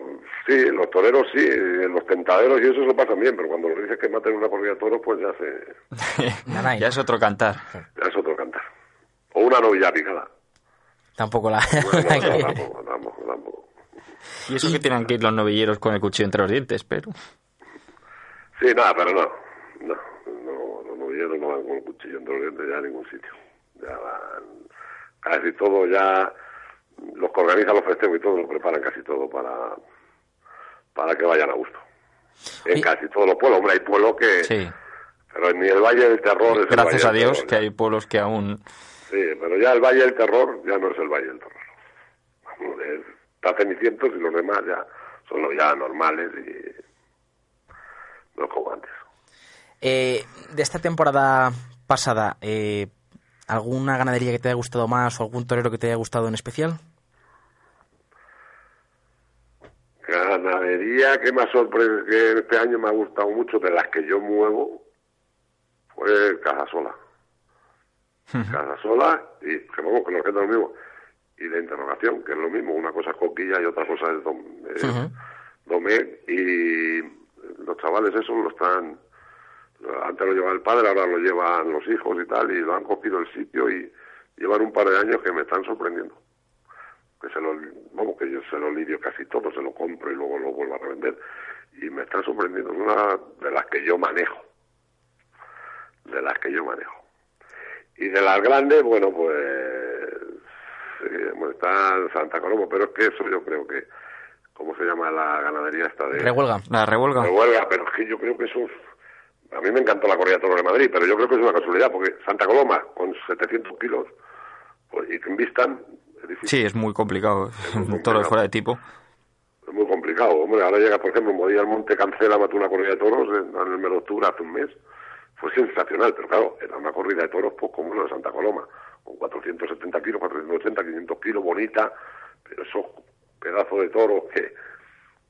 sí, los toreros sí, los tentaderos y eso se lo pasan bien, pero cuando lo dices que maten una corrida de toros, pues ya se Nanay, ya ¿no? es otro cantar. ya es otro cantar. O una novilla picada. Tampoco la... Bueno, no, tampoco, tampoco, tampoco. Y eso que tienen que ir los novilleros con el cuchillo entre los dientes, pero... Sí, nada, pero no. No, no los novilleros no van con el cuchillo entre los dientes ya a ningún sitio. Ya van casi todo ya, los que organizan los festejos y todo lo preparan casi todo para para que vayan a gusto. En casi todos los pueblos, hombre, hay pueblos que... Sí. Pero ni el Valle del Terror es el Gracias Valle a Dios Terror, que ya. hay pueblos que aún... Sí, pero ya el Valle del Terror ya no es el Valle del Terror. Es- Está Cenicientos y los demás ya son los ya normales y no como antes. Eh, de esta temporada pasada, eh, ¿alguna ganadería que te haya gustado más o algún torero que te haya gustado en especial? Ganadería que más sorprende, que este año me ha gustado mucho, de las que yo muevo, fue Casasola. Casasola, y que vamos, que nos queda lo mismo. Y la interrogación, que es lo mismo, una cosa es coquilla y otra cosa es, dom, es Ujú. domé, y los chavales esos lo están, antes lo llevaba el padre, ahora lo llevan los hijos y tal, y lo han cogido el sitio y llevan un par de años que me están sorprendiendo que se lo, vamos, que yo se lo lidio casi todo, se lo compro y luego lo vuelvo a revender. Y me están sorprendiendo, es una de las que yo manejo. De las que yo manejo. Y de las grandes, bueno, pues bueno, está Santa Coloma, pero es que eso yo creo que, ¿cómo se llama la ganadería esta de Rehuelga. La revuelga. de huelga? Pero es que yo creo que eso es- a mí me encantó la corrida de toros de Madrid, pero yo creo que es una casualidad, porque Santa Coloma, con 700 kilos, pues, y que invistan, es difícil. Sí, es muy complicado. muy Un toro fuera de tipo. Es muy complicado, hombre. Ahora llega, por ejemplo, Modilla al Monte cancela, mató una corrida de toros en, el mes de octubre hace un mes. Fue sensacional, pero claro, era una corrida de toros pues como la de Santa Coloma, con 470 kilos, 480, 500 kilos, bonita, pero esos pedazos de toros que,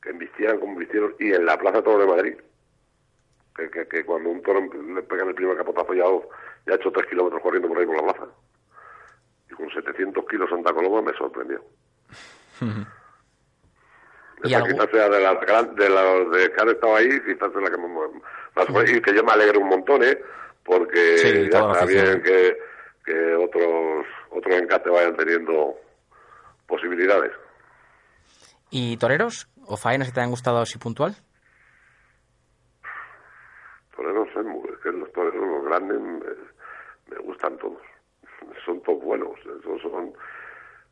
que embistían como embistieron, y en la Plaza Toro de Madrid, que, que, que cuando un toro le pega en el primer capotazo ya, ya ha hecho 3 kilómetros corriendo por ahí por la plaza. Y con 700 kilos Santa Coloma me sorprendió. ¿Y Esa quizás sea de las gran- de las de que han estado ahí, quizás es la que me- más y que yo me alegro un montón, ¿eh? Porque Sí, ya está bien que, que otros otros encates vayan teniendo posibilidades. ¿Y toreros? ¿O faenas que te hayan gustado así puntual? Toreros, ¿eh? Es que los toreros, los grandes, me, me gustan todos. Son todos buenos. Esos son,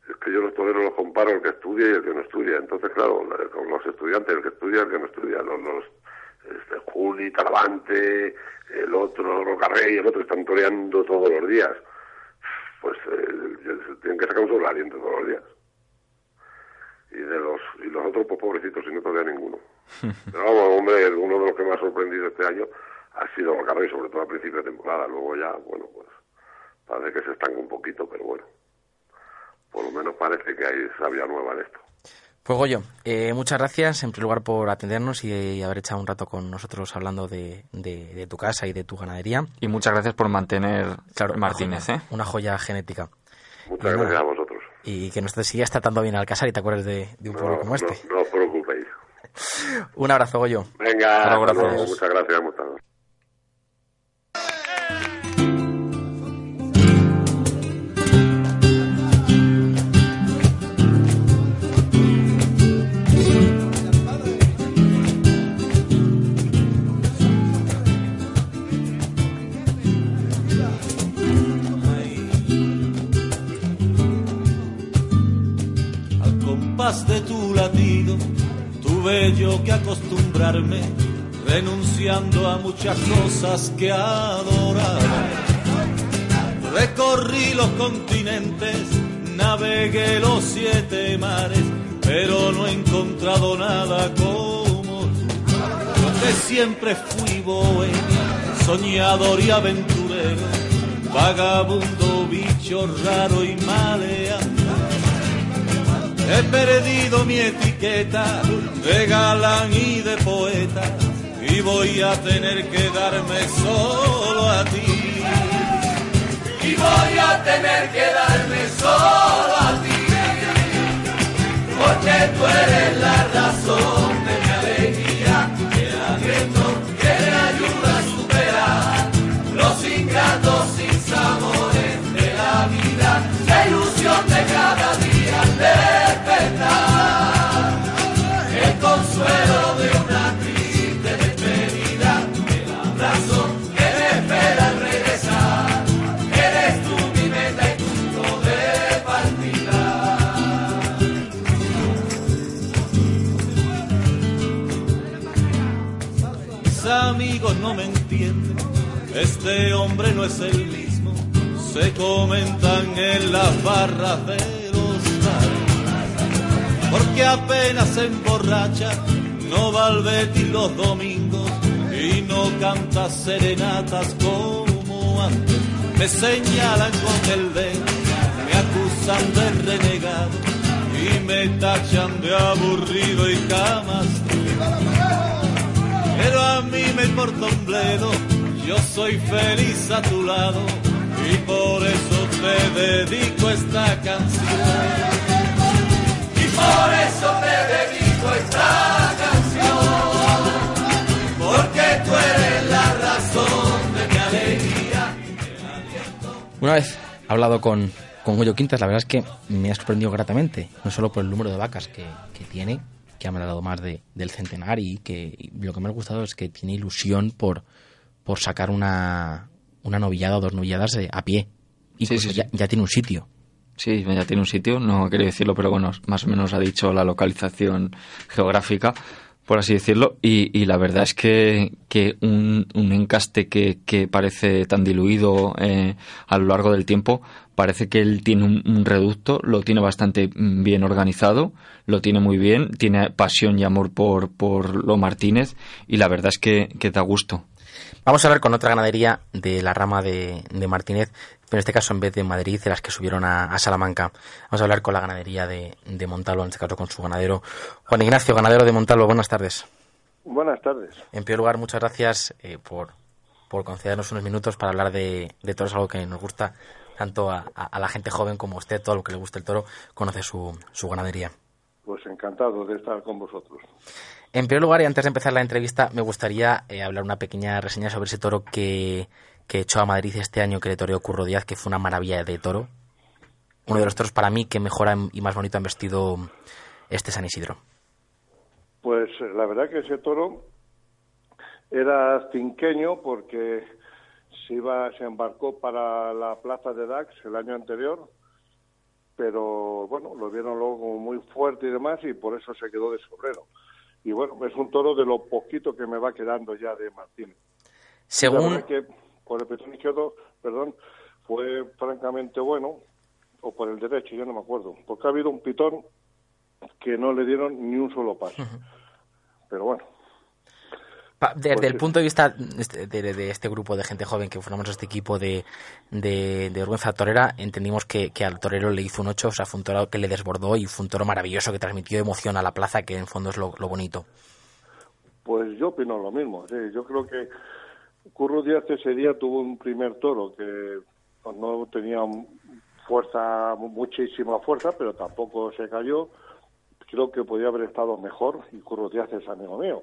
es que yo los toreros los comparo el que estudia y el que no estudia. Entonces, claro, la- con los estudiantes, el que estudia y el que no estudia. Los, los este, Juli, Talavante, el otro, Rocarrey, el otro, están toreando todos los días. Pues eh, tienen que sacar un sobrealiento todos los días. Y de los y los otros, pues pobrecitos, y no todavía ninguno. Pero vamos, hombre, uno de los que me ha sorprendido este año ha sido Rocarrey, sobre todo al principio de temporada. Luego ya, bueno, pues parece que se estanca un poquito, pero bueno. Por lo menos parece que hay sabia nueva en esto. Pues Goyo, eh, muchas gracias en primer lugar por atendernos y, haber echado un rato con nosotros hablando de, de- de tu casa y de tu ganadería. Y muchas gracias por mantener Claro, Martínez, una, ¿eh? una joya genética. Muchas Y gracias nada, a vosotros. Y que nos te sigas tratando bien al casar y te acuerdes de, de un pueblo No, como este. no, no os preocupéis. Un abrazo, Goyo. Venga, luego. gracias. muchas gracias. Muchas gracias. De tu latido, tuve yo que acostumbrarme, renunciando a muchas cosas que adoraba. Recorrí los continentes, navegué los siete mares, pero no he encontrado nada como tú. Yo siempre fui bohemio, soñador y aventurero, vagabundo, bicho raro y maleante. He perdido mi etiqueta de galán y de poeta y voy a tener que darme solo a ti. Y voy a tener que darme solo a ti. Porque tú eres la razón es el mismo, se comentan en las barras de los bares, porque apenas se emborracha, no va al Betis los domingos y no canta serenatas como antes, me señalan con el dedo, me acusan de renegado y me tachan de aburrido y camas pero a mí me importa un bledo, yo soy feliz a tu lado y por eso te dedico esta canción. Y por eso te dedico esta canción, porque tú eres la razón de mi alegría. Una vez hablado con, con Goyo Quintas, la verdad es que me ha sorprendido gratamente, no solo por el número de vacas que, que tiene, que ha hablado más de, del centenario y que lo que me ha gustado es que tiene ilusión por, por sacar una, una novillada o dos novilladas a pie. Y Sí, sí, sí. ya, ya tiene un sitio. Sí, ya tiene un sitio, no quería decirlo, pero bueno, más o menos ha dicho la localización geográfica, por así decirlo, y, y la verdad es que, que un, un encaste que, que parece tan diluido eh, a lo largo del tiempo, parece que él tiene un, un reducto, lo tiene bastante mm, bien organizado, lo tiene muy bien, tiene pasión y amor por, por lo Martínez, y la verdad es que, que da gusto. Vamos a hablar con otra ganadería de la rama de, de Martínez, pero en este caso en vez de Madrid, de las que subieron a, a Salamanca. Vamos a hablar con la ganadería de, de Montalvo, en este caso con su ganadero. Juan Ignacio, ganadero de Montalvo, buenas tardes. Buenas tardes. En primer lugar, muchas gracias eh, por, por concedernos unos minutos para hablar de, de toros, algo que nos gusta tanto a, a- a la gente joven como a usted, todo lo que le gusta el toro, conoce su, su ganadería. Pues encantado de estar con vosotros. En primer lugar, y antes de empezar la entrevista, me gustaría eh, hablar una pequeña reseña sobre ese toro que, que echó a Madrid este año, que le toreó Curro Díaz, que fue una maravilla de toro. Uno de los toros para mí que mejor han- y más bonito han vestido este San Isidro. Pues eh, la verdad que ese toro era cinqueño porque se iba, se embarcó para la plaza de Dax el año anterior, pero bueno, lo vieron luego como muy fuerte y demás y por eso se quedó de sobrero. Y bueno, es un toro de lo poquito que me va quedando ya de Martínez. Según, que por el petón izquierdo, perdón, fue francamente bueno, o por el derecho, yo no me acuerdo, porque ha habido un pitón que no le dieron ni un solo paso. Pero bueno, desde pues el punto de vista este- de, este grupo de gente joven que formamos este equipo de, de, de vergüenza torera, entendimos que, que al torero le hizo un 8, o sea, fue un toro que le desbordó y fue un toro maravilloso que transmitió emoción a la plaza, que en fondo es lo, lo bonito. pues yo opino lo mismo. sí, yo creo que Curro Díaz ese día tuvo un primer toro que pues, no tenía fuerza, muchísima fuerza, pero tampoco se cayó. Creo que podía haber estado mejor y Curro Díaz es amigo mío.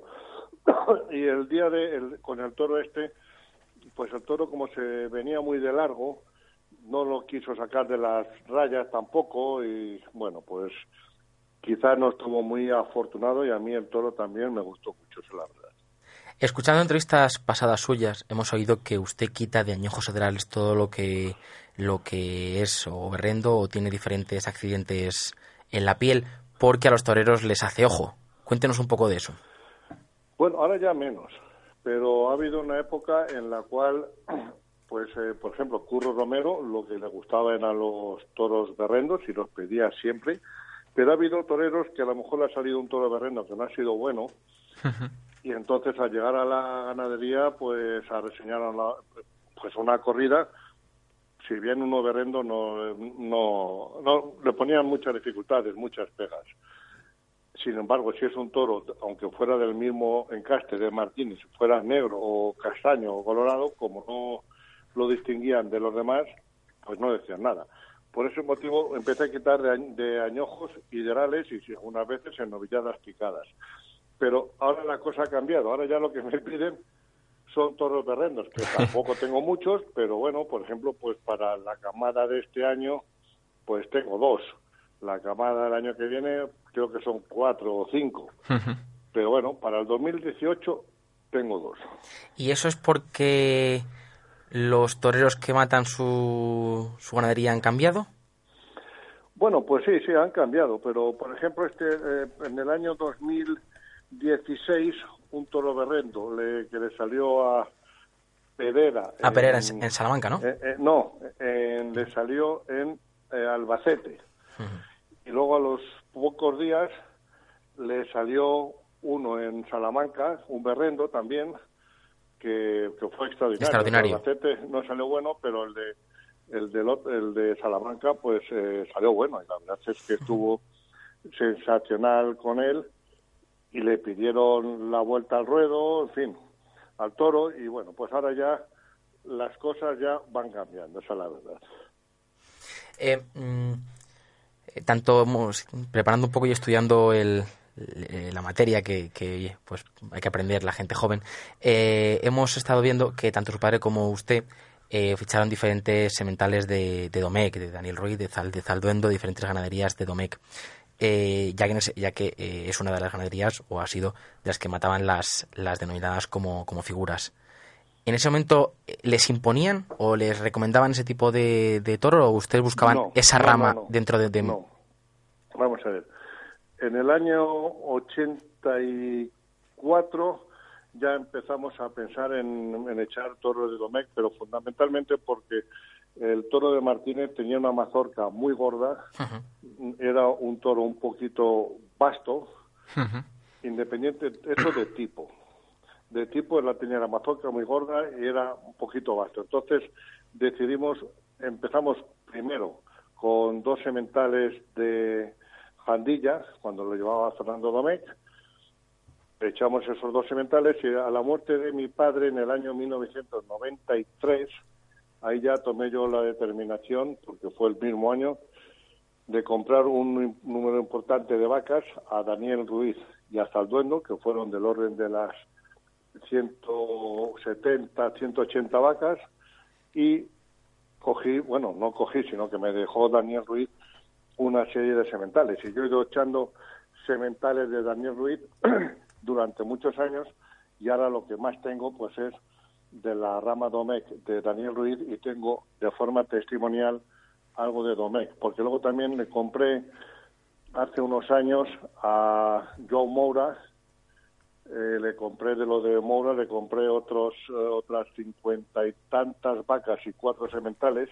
y el día de el- con el toro este, pues el toro como se venía muy de largo, no lo quiso sacar de las rayas tampoco y bueno, pues quizás no estuvo muy afortunado y a mí el toro también me gustó mucho, la verdad. Escuchando entrevistas pasadas suyas, hemos oído que usted quita de añojos federales todo lo que lo que es o berrendo o tiene diferentes accidentes en la piel porque a los toreros les hace ojo. Cuéntenos un poco de eso. Bueno, ahora ya menos, pero ha habido una época en la cual, pues, eh, por ejemplo, Curro Romero lo que le gustaba eran los toros berrendos y los pedía siempre, pero ha habido toreros que a lo mejor le ha salido un toro berrendo que no ha sido bueno y entonces al llegar a la ganadería, pues a reseñar a la- pues una corrida, si bien uno berrendo no, no, no le ponían muchas dificultades, muchas pegas. Sin embargo, si es un toro, aunque fuera del mismo encaste de Martínez, fuera negro o castaño o colorado, como no lo distinguían de los demás, pues no decían nada. Por ese motivo empecé a quitar de, añ- de añojos hiderales y algunas veces en novilladas picadas. Pero ahora la cosa ha cambiado. Ahora ya lo que me piden son toros berrendos, que tampoco tengo muchos, pero bueno, por ejemplo, pues para la camada de este año, pues tengo dos. La camada del año que viene creo que son cuatro o cinco. Pero bueno, para el 2018 tengo dos. ¿Y eso es porque los toreros que matan su, su ganadería han cambiado? Bueno, pues sí, sí, han cambiado, pero por ejemplo, este eh, en el año 2016 un toro berrendo le, que le salió a Pereira. A Pereira, en, Salamanca, ¿no? Eh, eh, no, le salió en eh, Albacete. Y luego a los pocos días le salió uno en Salamanca, un berrendo también, que, fue extraordinario. extraordinario. El Albacete no salió bueno, pero el de el de, el de Salamanca pues salió bueno y la verdad es que estuvo sensacional con él y le pidieron la vuelta al ruedo, en fin, al toro y bueno, pues ahora ya las cosas ya van cambiando, esa es la verdad. Eh, mm, eh, tanto preparando un poco y estudiando el, la materia que, pues hay que aprender la gente joven, eh, hemos estado viendo que tanto su padre como usted ficharon diferentes sementales de, de, Domecq, de Daniel Ruiz, de, Zal, de Zalduendo, diferentes ganaderías de Domecq. ya que, es una de las ganaderías, o ha sido, de las que mataban las, las denominadas como figuras en ese momento eh, les imponían o les recomendaban ese tipo de, toro o ustedes buscaban esa rama dentro de, No, vamos a ver. En el año 84 ya empezamos a pensar en, echar toros de Domecq, pero fundamentalmente porque el toro de Martínez tenía una mazorca muy gorda, era un toro un poquito vasto, independiente, eso de tipo de tipo, la tenía la mazorca muy gorda y era un poquito vasto. Entonces decidimos, empezamos primero con dos sementales de jandillas, cuando lo llevaba Fernando Domecq, echamos esos dos sementales y a la muerte de mi padre en el año 1993, ahí ya tomé yo la determinación, porque fue el mismo año, de comprar un número importante de vacas a Daniel Ruiz y a Salduendo, que fueron del orden de las 170, 180 vacas y cogí, bueno, no cogí, sino que me dejó Daniel Ruiz una serie de sementales. Y yo he ido echando sementales de Daniel Ruiz durante muchos años y ahora lo que más tengo pues es de la rama Domecq de Daniel Ruiz y tengo de forma testimonial algo de Domecq, porque luego también le compré hace unos años a Joe Moura, eh, le compré de lo de Moura, le compré otros eh, otras cincuenta y tantas vacas y cuatro sementales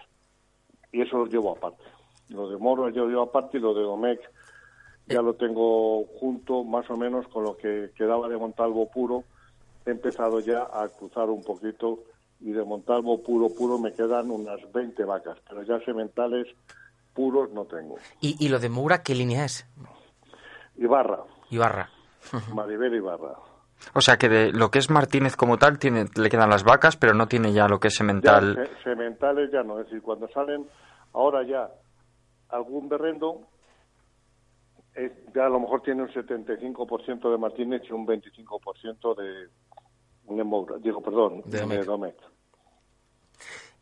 y eso lo llevo aparte. Lo de Moura yo lo llevo aparte y lo de Domecq ya lo tengo junto más o menos con lo que quedaba de Montalvo puro. He empezado ya a cruzar un poquito y de Montalvo puro puro me quedan unas 20 vacas, pero ya sementales puros no tengo. ¿Y, y lo de Moura qué línea es? Ibarra. Ibarra. Maribel Ibarra. O sea que de lo que es Martínez como tal tiene, le quedan las vacas, pero no tiene ya lo que es semental. sementales ya no, es decir, cuando salen ahora ya algún berrendo, ya a lo mejor tiene un 75% de Martínez y un 25% de, de digo, perdón, de, de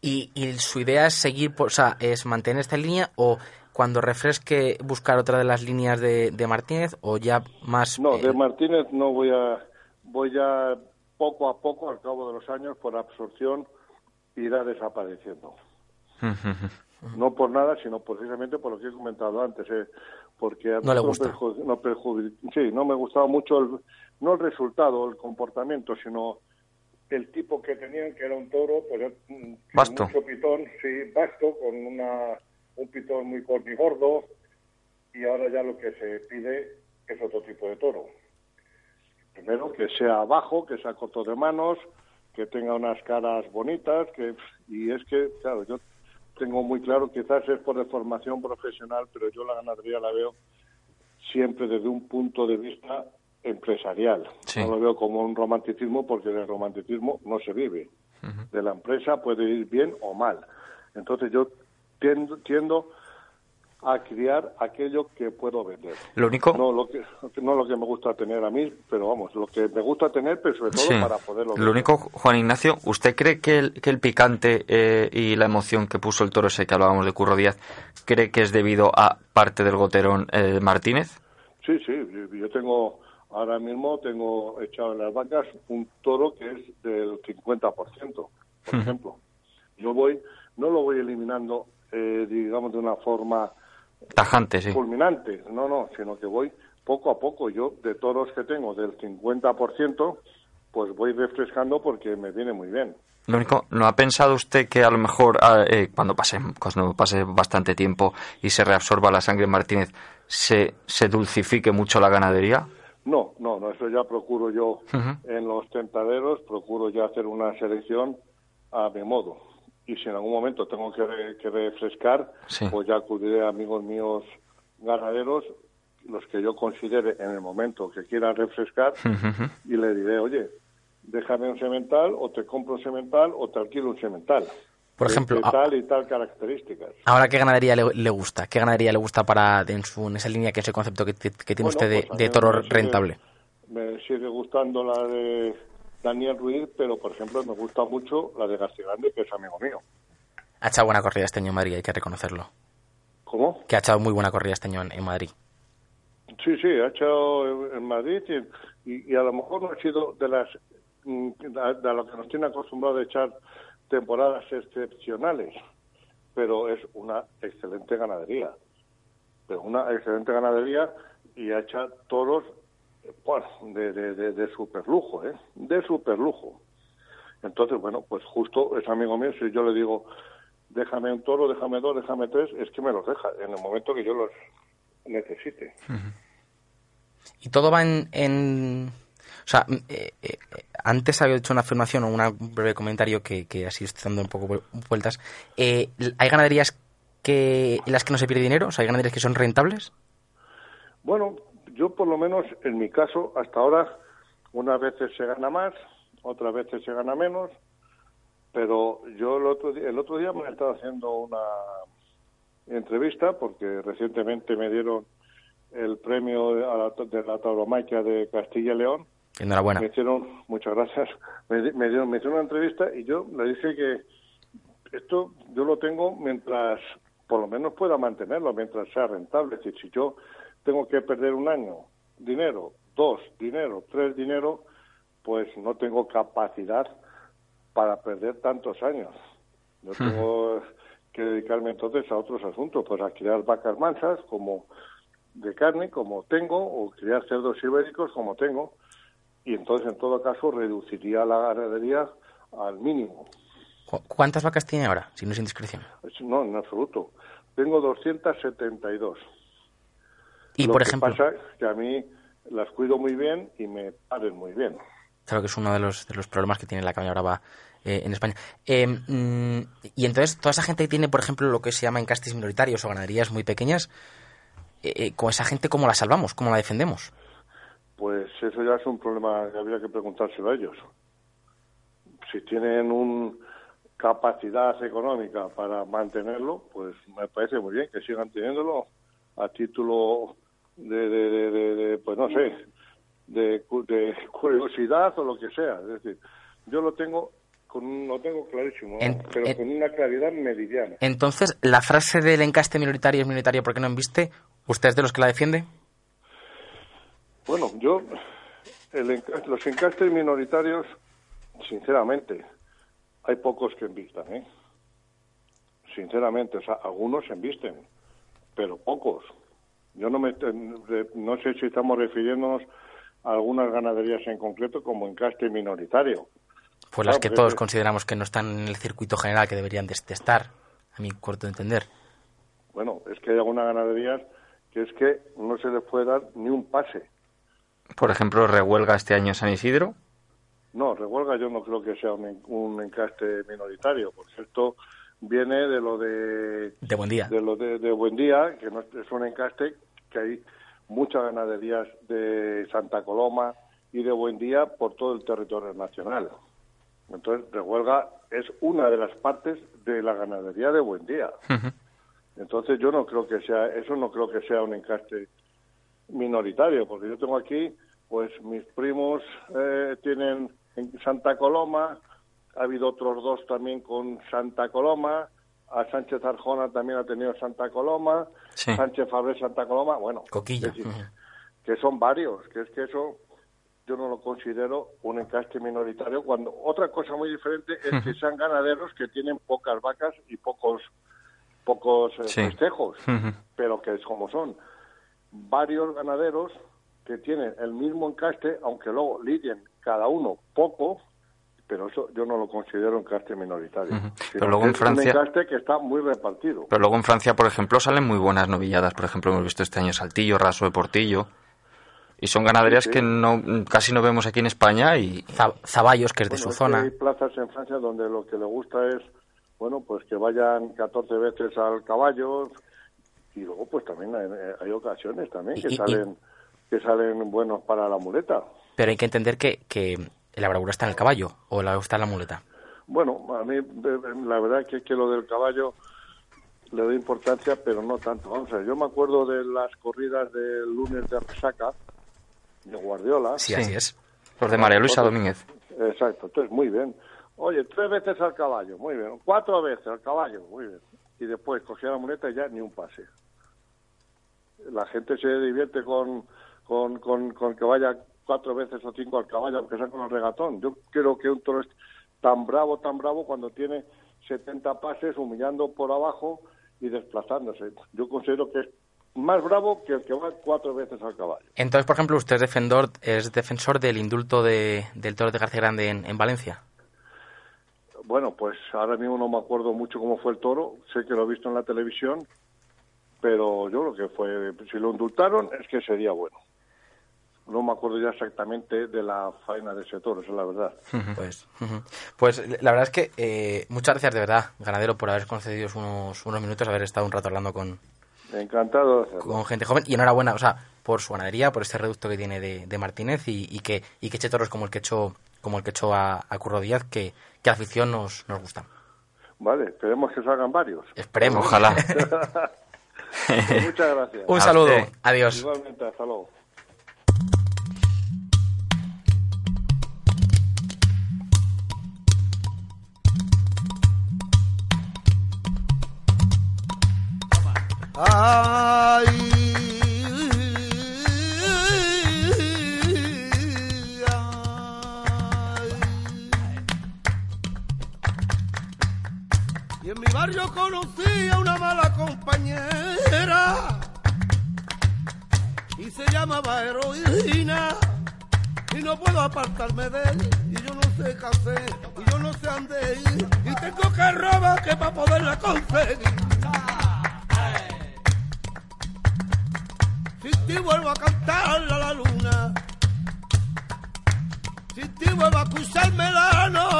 ¿Y, ¿Y, su idea es seguir, o sea, es mantener esta línea o cuando refresque buscar otra de las líneas de, de Martínez o ya más... No, de eh, Martínez no voy a voy ya poco a poco, al cabo de los años, por absorción, irá desapareciendo. no por nada, sino precisamente por lo que he comentado antes, eh, porque no le gusta. No sí, no me gustaba mucho, el, no el resultado, el comportamiento, sino el tipo que tenían, que era un toro, pues mm, basto. mucho pitón, sí, basto, con una, un pitón muy cornigordo, y ahora ya lo que se pide es otro tipo de toro. Primero, que sea bajo, que sea corto de manos, que tenga unas caras bonitas, que y es que, claro, yo tengo muy claro, quizás es por deformación profesional, pero yo la ganadería la veo siempre desde un punto de vista empresarial. No lo veo como un romanticismo porque del romanticismo no se vive. De la empresa puede ir bien o mal. Entonces yo tiendo, tiendo a criar aquello que puedo vender. Lo único... No lo que, no lo que me gusta tener a mí, pero vamos, lo que me gusta tener, pero sobre todo para poderlo Lo único, Juan Ignacio, ¿usted cree que el, que el picante eh, y la emoción que puso el toro ese que hablábamos de Curro Díaz, cree que es debido a parte del goterón eh, Martínez? Sí, sí, yo tengo, ahora mismo tengo echado en las vacas un toro que es del 50%, por ejemplo. Yo voy, no lo voy eliminando, eh, digamos, de una forma Tajante, sí. Fulminante, no, no, sino que voy poco a poco. Yo, de toros que tengo, del 50%, pues voy refrescando porque me viene muy bien. Lo único, ¿no ha pensado usted que a lo mejor ah, eh, cuando pase cuando pase bastante tiempo y se reabsorba la sangre en Martínez se, se dulcifique mucho la ganadería? No, no, no, eso ya procuro yo en los tentaderos, procuro ya hacer una selección a mi modo. Y si en algún momento tengo que, re- que refrescar, Sí. pues ya acudiré a amigos míos ganaderos, los que yo considere en el momento que quieran refrescar, y le diré, oye, déjame un semental, o te compro un semental, o te alquilo un semental. Por de- ejemplo, de tal y tal características. Ahora, ¿qué ganadería le, le gusta? ¿Qué ganadería le gusta para en, su, en esa línea, que es el concepto que, que tiene Bueno, usted de, pues de toro me sigue- rentable? Me sigue gustando la de Daniel Ruiz, pero por ejemplo me gusta mucho la de García Grande, que es amigo mío. Ha echado buena corrida este año en Madrid, hay que reconocerlo. ¿Cómo? Que ha echado muy buena corrida este año en, en Madrid. Sí, sí, ha hecho en- Madrid y, y- y a lo mejor no ha sido de las mm, de de lo que nos tiene acostumbrado a echar temporadas excepcionales, pero es una excelente ganadería. Pero una excelente ganadería y ha hecho toros bueno, de, de, de, de super lujo, ¿eh? De super lujo. Entonces, bueno, pues justo es amigo mío, si yo le digo, déjame un toro, déjame dos, déjame tres, es que me los deja en el momento que yo los necesite. Y todo va en... en- O sea, eh, eh, antes había hecho una afirmación o un breve comentario que, que así estoy dando un poco vuel- vueltas. Eh, ¿Hay ganaderías que, en las que no se pierde dinero? O sea, ¿hay ganaderías que son rentables? Bueno, yo por lo menos en mi caso, hasta ahora, unas veces se gana más, otras veces se gana menos, pero yo el otro día, el otro día me he estado haciendo una entrevista porque recientemente me dieron el premio de, a la, de la tauromaquia de Castilla y León. Enhorabuena. Me hicieron, muchas gracias, me, me dieron, me hicieron una entrevista y yo le dije que esto yo lo tengo mientras, por lo menos pueda mantenerlo, mientras sea rentable. Es decir, si yo tengo que perder un año, dinero, dos, dinero, tres, dinero, pues no tengo capacidad para perder tantos años. Yo tengo que dedicarme entonces a otros asuntos, pues a criar vacas mansas como de carne, como tengo, o criar cerdos ibéricos como tengo, y entonces en todo caso reduciría la ganadería al mínimo. ¿Cu- ¿Cuántas vacas tiene ahora, si no es indiscreción? No, en absoluto. Tengo 272. Y, Lo por que ejemplo, pasa es que a mí las cuido muy bien y me paren muy bien. claro que es uno de los, de los problemas que tiene la caña brava eh, en España. Eh, mm, y entonces, toda esa gente que tiene, por ejemplo, lo que se llama encastes minoritarios o ganaderías muy pequeñas, eh, eh, con esa gente, ¿cómo la salvamos? ¿Cómo la defendemos? Pues eso ya es un problema que habría que preguntárselo a ellos. Si tienen una capacidad económica para mantenerlo, pues me parece muy bien que sigan teniéndolo a título de, de, de- pues no sé, de, cu- de curiosidad o lo que sea. Es decir, yo lo tengo con lo tengo clarísimo, pero en- con una claridad meridiana. Entonces, la frase del encaste minoritario es minoritario porque no embiste, ¿usted es de los que la defiende? Bueno, yo, el los encastes minoritarios, sinceramente, hay pocos que envistan, ¿eh? Sinceramente, o sea, algunos embisten, pero pocos. Yo no me, no sé si estamos refiriéndonos a algunas ganaderías en concreto como encaste minoritario. Pues las que todos es consideramos que no están en el circuito general que deberían de, estar, a mi corto entender. Bueno, es que hay algunas ganaderías que es que no se les puede dar ni un pase. Por ejemplo, rehuelga este año San Isidro. No, rehuelga yo no creo que sea un, en- un encaste minoritario, porque esto viene de lo de De buen día. de lo de, de Buen Día, que no es, es un encaste que hay muchas ganaderías de Santa Coloma y de Buen Día por todo el territorio nacional. Entonces, Rehuelga es una de las partes de la ganadería de Buen Día. Entonces, yo no creo que sea, eso no creo que sea un encaste minoritario, porque yo tengo aquí, pues mis primos eh, tienen en Santa Coloma, ha habido otros dos también con Santa Coloma, a Sánchez Arjona también ha tenido Santa Coloma, Sí. Sánchez Fabré Santa Coloma, bueno, Coquilla. decir, que son varios, que es que eso yo no lo considero un encaste minoritario, cuando otra cosa muy diferente es que sean ganaderos que tienen pocas vacas y pocos pocos eh, Sí. festejos, pero que es como son varios ganaderos que tienen el mismo encaste, aunque luego lidien cada uno poco, pero eso yo no lo considero encaste minoritario. Ujú. sino Pero luego en es Francia- un encaste que está muy repartido. Pero luego en Francia, por ejemplo, salen muy buenas novilladas. Por ejemplo, hemos visto este año Saltillo, Raso de Portillo. Y son ganaderías Sí, sí. que no casi no vemos aquí en España y Za- Zaballos, que es de Bueno, su es zona. hay plazas en Francia donde lo que le gusta es, bueno, pues que vayan 14 veces al caballo y luego pues también hay, hay ocasiones también que Y- y- salen que salen buenos para la muleta. Pero hay que entender que, que la bravura está en el caballo o la está en la muleta. Bueno, a mí la verdad que, que lo del caballo le doy importancia, pero no tanto. Vamos a ver, yo me acuerdo de las corridas del lunes de resaca de Guardiola. Sí, así es. los de María Luisa Domínguez. Exacto, entonces muy bien. Oye, tres veces al caballo, muy bien. Cuatro veces al caballo, muy bien. Y después cogía la muleta y ya ni un pase. La gente se divierte con, con, con, con que vaya cuatro veces o cinco al caballo, aunque sea con el regatón. Yo creo que un toro es tan bravo, tan bravo cuando tiene 70 pases humillando por abajo y desplazándose. Yo considero que es más bravo que el que va cuatro veces al caballo. Entonces, por ejemplo, usted es defensor, es defensor del indulto de, del toro de García Grande en, en Valencia. Bueno, pues ahora mismo no me acuerdo mucho cómo fue el toro, sé que lo he visto en la televisión, pero yo lo que fue, si lo indultaron es que sería bueno. No me acuerdo ya exactamente de la faena de ese toro, esa es la verdad. Pues, pues la verdad es que eh, muchas gracias de verdad, ganadero, por haber concedido unos, unos minutos, haber estado un rato hablando con, Encantado de con gente joven y enhorabuena, o sea, por su ganadería, por este reducto que tiene de, de Martínez y, y que y que eche toros como el que echó como el que echó a, a Curro Díaz, que, que a afición nos, nos gusta. Vale, esperemos que salgan varios. Esperemos. Ojalá. Pues muchas gracias. Un A saludo, usted. adiós. Igualmente, hasta luego. Ay, ay. Y en mi barrio conocí a una mala compañera y se llamaba heroína y no puedo apartarme de él y yo no sé qué hacer y yo no sé dónde y tengo que robar que para poderla conseguir. Si te vuelvo a cantar a la luna, si te vuelvo a acusarme la noche,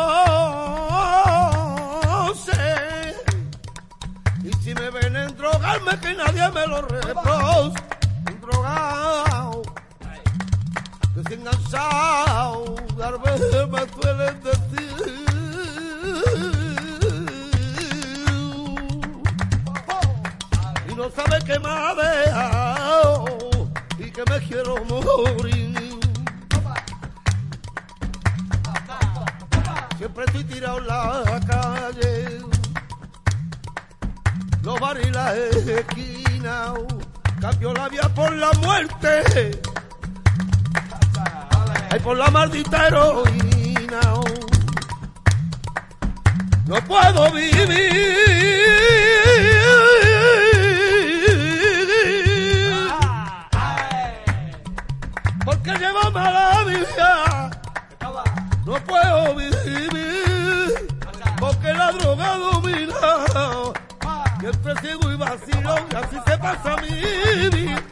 y si me ven en drogarme que nadie me lo reproche, drogado, que se enganchado, tal vez me suelen decir. No sabe que me ha dejado y que me quiero morir. Siempre estoy tirado en la calle, los bares y las esquinas, cambio la vía por la muerte, ay por la maldita heroína. No puedo vivir No puedo vivir porque la droga domina. Y entre ciego y vacilón, y así se pasa mi vida.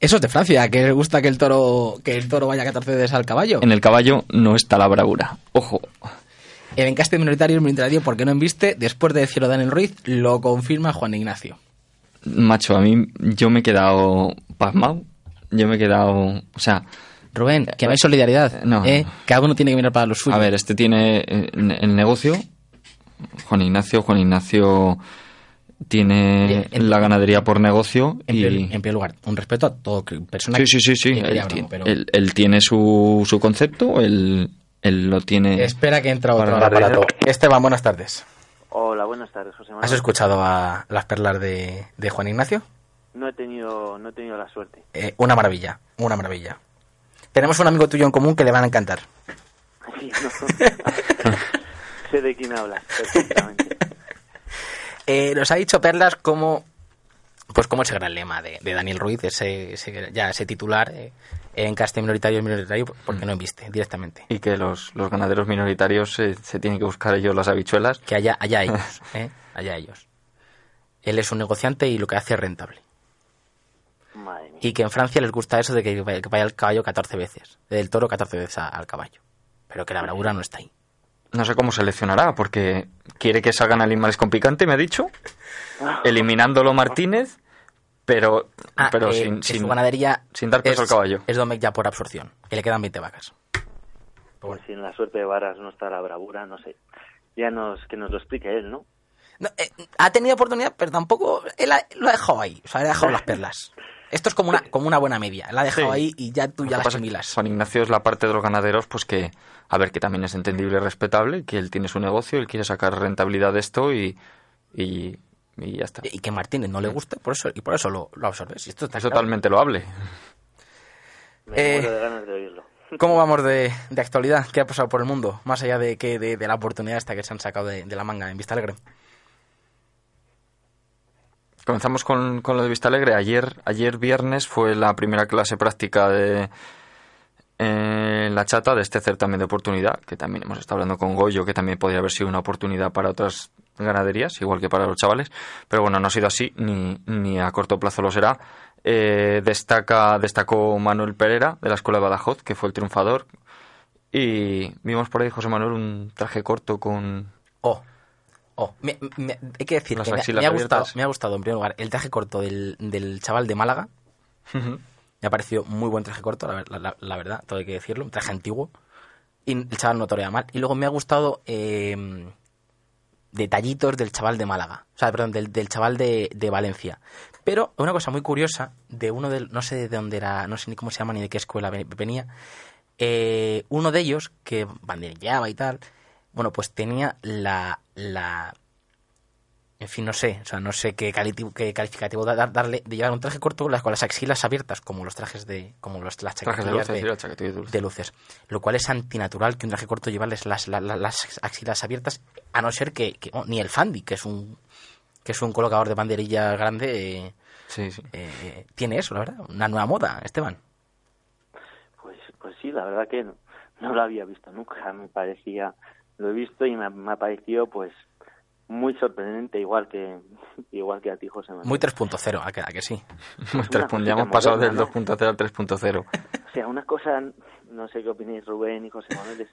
Eso es de Francia, que les gusta que el toro que el toro vaya 14 veces al caballo. En el caballo no está la bravura. Ojo. El encaste minoritario es minoritario porque no embiste. Después de decirlo Daniel Ruiz, lo confirma Juan Ignacio. Macho, a mí yo me he quedado pasmado. Yo me he quedado... O sea, Rubén, que no hay solidaridad. No. ¿eh? Cada uno tiene que mirar para los suyos. a ver, este tiene eh, el negocio. Juan Ignacio, Juan Ignacio tiene en- la ganadería por negocio en, y... primer, en primer lugar, un respeto a todo que- persona Sí, sí, sí, sí. que Él, bravo, tiene, pero él- él tiene su, su concepto, él, él lo tiene... espera que entra otro Para aparato. Esteban, buenas tardes. Hola, buenas tardes, José Manuel. ¿Has escuchado a las perlas de, de Juan Ignacio? No he tenido, no he tenido la suerte. Eh, una maravilla, una maravilla. Tenemos un amigo tuyo en común que le van a encantar. Sí, no. sé de quién hablas, perfectamente. Eh, nos ha dicho Perlas cómo pues como ese gran lema de, de Daniel Ruiz, ese, ese- ya ese titular, eh, en caste minoritario es minoritario porque no inviste directamente. Y que los, los ganaderos minoritarios eh, se tienen que buscar ellos las habichuelas. Que allá, allá ellos, ¿eh? allá ellos. Él es un negociante y lo que hace es rentable. Y que en Francia les gusta eso de que vaya que vaya el caballo 14 veces, del toro 14 veces a- al caballo. Pero que la bravura no está ahí. No sé cómo seleccionará, porque quiere que salgan animales con picante, me ha dicho, eliminándolo Martínez, pero, Ah, pero eh, sin, que sin, su ganadería sin dar peso es, al caballo. Es Domecq ya por absorción. Y le quedan 20 vacas. Pues si en la suerte de varas no está la bravura, no sé. Ya nos, que nos lo explique él, ¿no? No, eh, ha tenido oportunidad, pero tampoco. Él ha- lo ha dejado ahí. O sea, le ha dejado las perlas. Esto es como una, como una buena media. La ha dejado Sí. ahí y ya tú ya la asimilas. Juan Ignacio es la parte de los ganaderos, pues que, a ver, que también es entendible y respetable, que él tiene su negocio, él quiere sacar rentabilidad de esto y, y, y ya está. Y que Martínez no le guste, por eso, y por eso lo, lo absorbes. Y esto está Es claro. totalmente loable. Me Eh, muero de ganas de oírlo. ¿Cómo vamos de, de actualidad? ¿Qué ha pasado por el mundo? Más allá de que de, de la oportunidad esta que se han sacado de, de la manga en Vista Alegre. Comenzamos con, con lo de Vista Alegre. Ayer, ayer viernes fue la primera clase práctica de eh, la chata de este certamen de oportunidad, que también hemos estado hablando con Goyo, que también podría haber sido una oportunidad para otras ganaderías, igual que para los chavales. Pero bueno, no ha sido así, ni, ni a corto plazo lo será. Eh, destaca, destacó Manuel Pereira, de la Escuela de Badajoz, que fue el triunfador. Y vimos por ahí, José Manuel, un traje corto con... Oh, oh, me- me- hay que decir Las que me, ha gustado, abiertas. me ha gustado en primer lugar el traje corto del, del chaval de Málaga. Me ha parecido muy buen traje corto, la, la- la- verdad, todo hay que decirlo, un traje antiguo. Y el chaval no torea mal. Y luego me ha gustado eh, detallitos del chaval de Málaga. O sea, perdón, del, del chaval de, de Valencia. Pero una cosa muy curiosa, de uno del, no sé de dónde era, no sé ni cómo se llama ni de qué escuela ve- venía, eh, uno de ellos, que banderillaba y tal, bueno, pues tenía la, la en fin, no sé, o sea, no sé qué, caliti- qué calificativo da- dar- darle de llevar un traje corto con las, con las axilas abiertas, como los trajes de, como los, las Trajes de luces, sí, la chaquetilla de luces. de luces. Lo cual es antinatural que un traje corto llevarles las, la- la- las axilas abiertas, a no ser que, que- oh, ni el Fandi, que es un que es un colocador de banderillas grande, eh, Sí, sí. eh, tiene eso, la verdad, una nueva moda, Esteban. Pues, pues sí, la verdad que no, no lo había visto nunca. Me parecía, lo he visto y me, ha- me ha parecido pues muy sorprendente, igual que igual que a ti, José Manuel. Muy 3.0, ¿a que, a que sí? Pues pun- ya hemos pasado del moderna, 2.0 al 3.0. O sea, una cosa, no sé qué opináis Rubén y José Manuel, es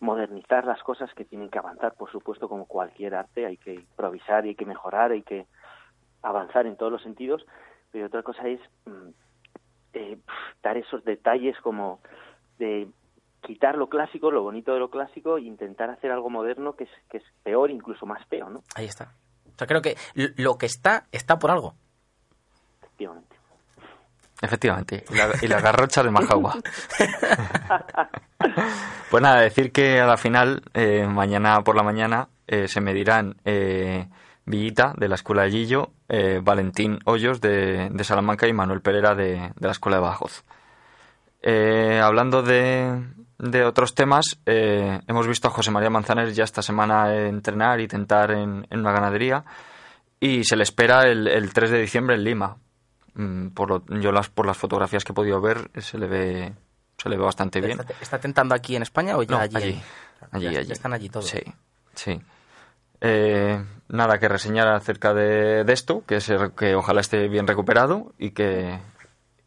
modernizar las cosas que tienen que avanzar, por supuesto, como cualquier arte, hay que improvisar y hay que mejorar, hay que avanzar en todos los sentidos, pero otra cosa es mm, eh, dar esos detalles como de quitar lo clásico, lo bonito de lo clásico e intentar hacer algo moderno que es, que es peor, incluso más feo, ¿no? Ahí está. O sea, creo que lo que está, está por algo. Efectivamente. Efectivamente, y la, y la garrocha de Majagua. pues nada, decir que a la final, eh, mañana por la mañana, eh, se medirán eh, Villita, de la Escuela de Lillo, eh, Valentín Hoyos, de, de Salamanca, y Manuel Pereira, de, de la Escuela de Badajoz. Eh, hablando de, de otros temas, eh, hemos visto a José María Manzanares ya esta semana entrenar y tentar en, en una ganadería y se le espera el, el 3 de diciembre en Lima. Mm, Por lo- yo las, por las fotografías que he podido ver se le ve, se le ve bastante bien. ¿Está, tentando aquí en España o ya No, allí? allí, allí, Ya- ya allí. están allí todos. Sí, sí. Eh, nada que reseñar acerca de, de esto, que, se, que ojalá esté bien recuperado y que,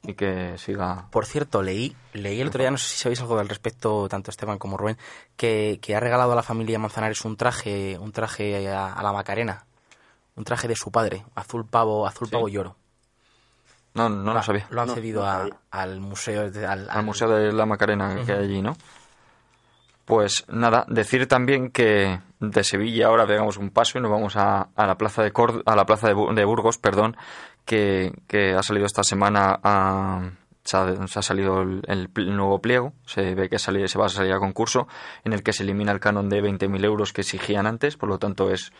y que siga. Por cierto, leí, leí el otro día, no sé si sabéis algo al respecto, tanto Esteban como Rubén, que, que ha regalado a la familia Manzanares un traje, un traje a, a la Macarena, un traje de su padre, azul pavo, azul Sí. pavo y oro. No, no lo sabía. Lo han No, cedido no a- sabía. al museo, de- al, Al Museo de la Macarena que hay allí, ¿no? Pues nada, decir también que de Sevilla ahora pegamos un paso y nos vamos a, a la plaza de Córd- a la plaza de, Bu- de Burgos, perdón, que, ha salido esta semana a, se ha, salido el, nuevo pliego, se ve que se va a salir a concurso, en el que se elimina el canon de 20.000 euros que exigían antes, por lo tanto es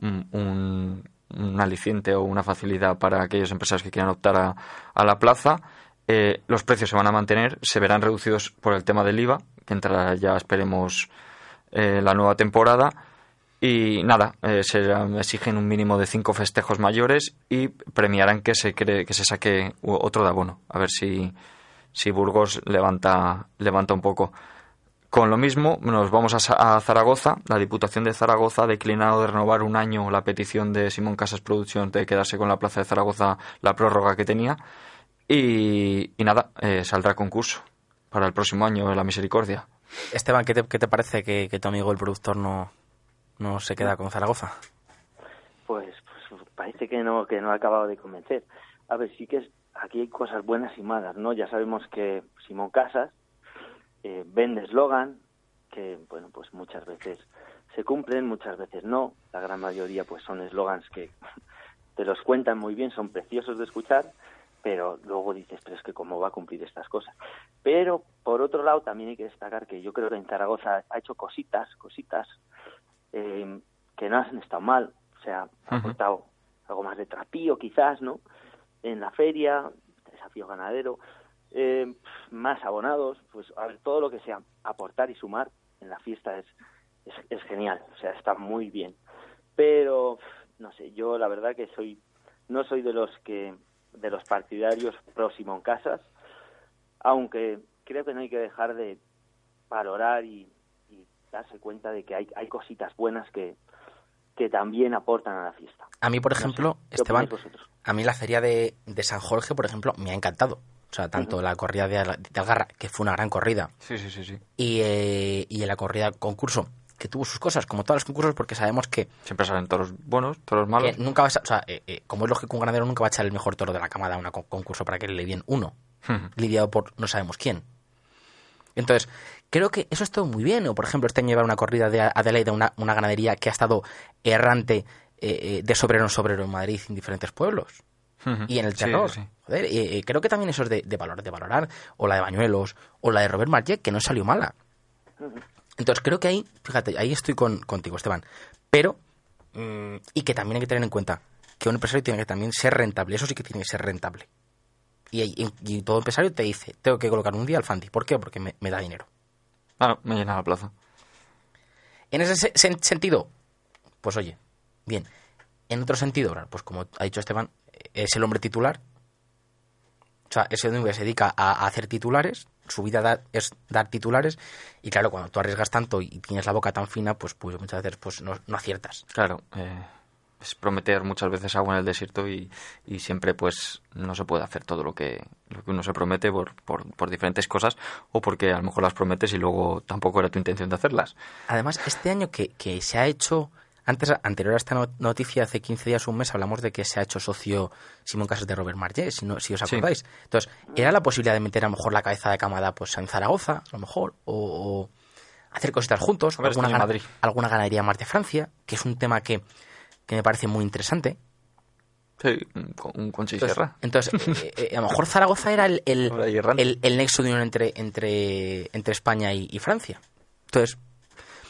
un, aliciente o una facilidad para aquellos empresarios que quieran optar a, a la plaza. Eh, los precios se van a mantener, se verán reducidos por el tema del IVA, que entrará ya, esperemos, eh, la nueva temporada. Y nada, eh, se exigen un mínimo de cinco festejos mayores y premiarán que se cree, que se saque otro de abono. A ver si, si Burgos levanta, levanta un poco. Con lo mismo, nos vamos a, Zaragoza. La Diputación de Zaragoza ha declinado de renovar un año la petición de Simón Casas Producción de quedarse con la Plaza de Zaragoza, la prórroga que tenía. Y, nada, eh, saldrá concurso para el próximo año la Misericordia. Esteban, ¿qué te, qué te parece que tu amigo el productor no, no se queda con Zaragoza? Pues, pues parece que no que no ha acabado de convencer. A ver, sí que aquí hay cosas buenas y malas, ¿no? Ya sabemos que Simón Casas eh, vende eslogan que, bueno, pues muchas veces se cumplen, muchas veces no. La gran mayoría, pues son eslogans que te los cuentan muy bien, son preciosos de escuchar, pero luego dices, pero es que cómo va a cumplir estas cosas. Pero, por otro lado, también hay que destacar que yo creo que en Zaragoza ha hecho cositas, cositas eh, que no han estado mal. O sea, ha aportado algo más de trapío, quizás, ¿no? En la feria, desafío ganadero, eh, más abonados, pues a ver, todo lo que sea aportar y sumar en la fiesta es, es, es genial. O sea, está muy bien. Pero, no sé, yo la verdad que soy, no soy de los que, de los partidarios pro Simón Casas, aunque creo que no hay que dejar de valorar y darse cuenta de que hay, hay cositas buenas que, que también aportan a la fiesta. A mí, por No sé, ejemplo, ¿qué Esteban, a mí la feria de, de San Jorge, por ejemplo, me ha encantado. O sea, tanto la corrida de, Al- de Algarra, que fue una gran corrida, Sí, sí, sí, sí. y, eh, y la corrida concurso, que tuvo sus cosas, como todos los concursos, porque sabemos que, Siempre salen toros buenos, toros malos. que nunca vas a, o sea, eh, eh, como es lógico, un ganadero nunca va a echar el mejor toro de la camada a un concurso para que le bien uno, lidiado por no sabemos quién. Entonces, creo que eso es todo muy bien. O, por ejemplo, este año llevar una corrida de Adelaide, una, una ganadería que ha estado errante eh, eh, de sobrero en sobrero en Madrid en diferentes pueblos. Y en el terror. sí. Joder, eh, eh, creo que también eso es de, de, valor, de valorar. O la de Bañuelos, o la de Robert Marget, que no salió mala. Entonces, creo que ahí, fíjate, ahí estoy con, contigo, Esteban. Pero, mm, y que también hay que tener en cuenta que un empresario tiene que también ser rentable. Eso sí que tiene que ser rentable. Y, y- y todo empresario te dice, tengo que colocar un día al Fandi. ¿Por qué? Porque me, me da dinero. Ah, me llena la plaza. En ese se- sen- sentido, pues oye, bien. En otro sentido, claro, pues como ha dicho Esteban, es el hombre titular. O sea, ese hombre se dedica a, a hacer titulares, su vida da- es dar titulares, y claro, cuando tú arriesgas tanto y tienes la boca tan fina, pues, pues muchas veces pues no, no aciertas. Claro, eh, es prometer muchas veces agua en el desierto y, y siempre pues no se puede hacer todo lo que, lo que uno se promete por, por, por diferentes cosas o porque a lo mejor las prometes y luego tampoco era tu intención de hacerlas. Además, este año que, que se ha hecho, antes, anterior a esta no- noticia, hace 15 días, un mes, hablamos de que se ha hecho socio Simón Casas de Robert Marget, si, no, si os Sí. acordáis. Entonces, era la posibilidad de meter a lo mejor la cabeza de camada pues en Zaragoza, a lo mejor, o, o hacer cositas juntos, ver, alguna, gana- alguna ganadería más de Francia, que es un tema que, que me parece muy interesante. Sí, con, un Concha y Sierra. entonces, eh, eh, a lo mejor Zaragoza era el, el, el- el nexo de unión entre, entre, entre España y, y Francia. Entonces,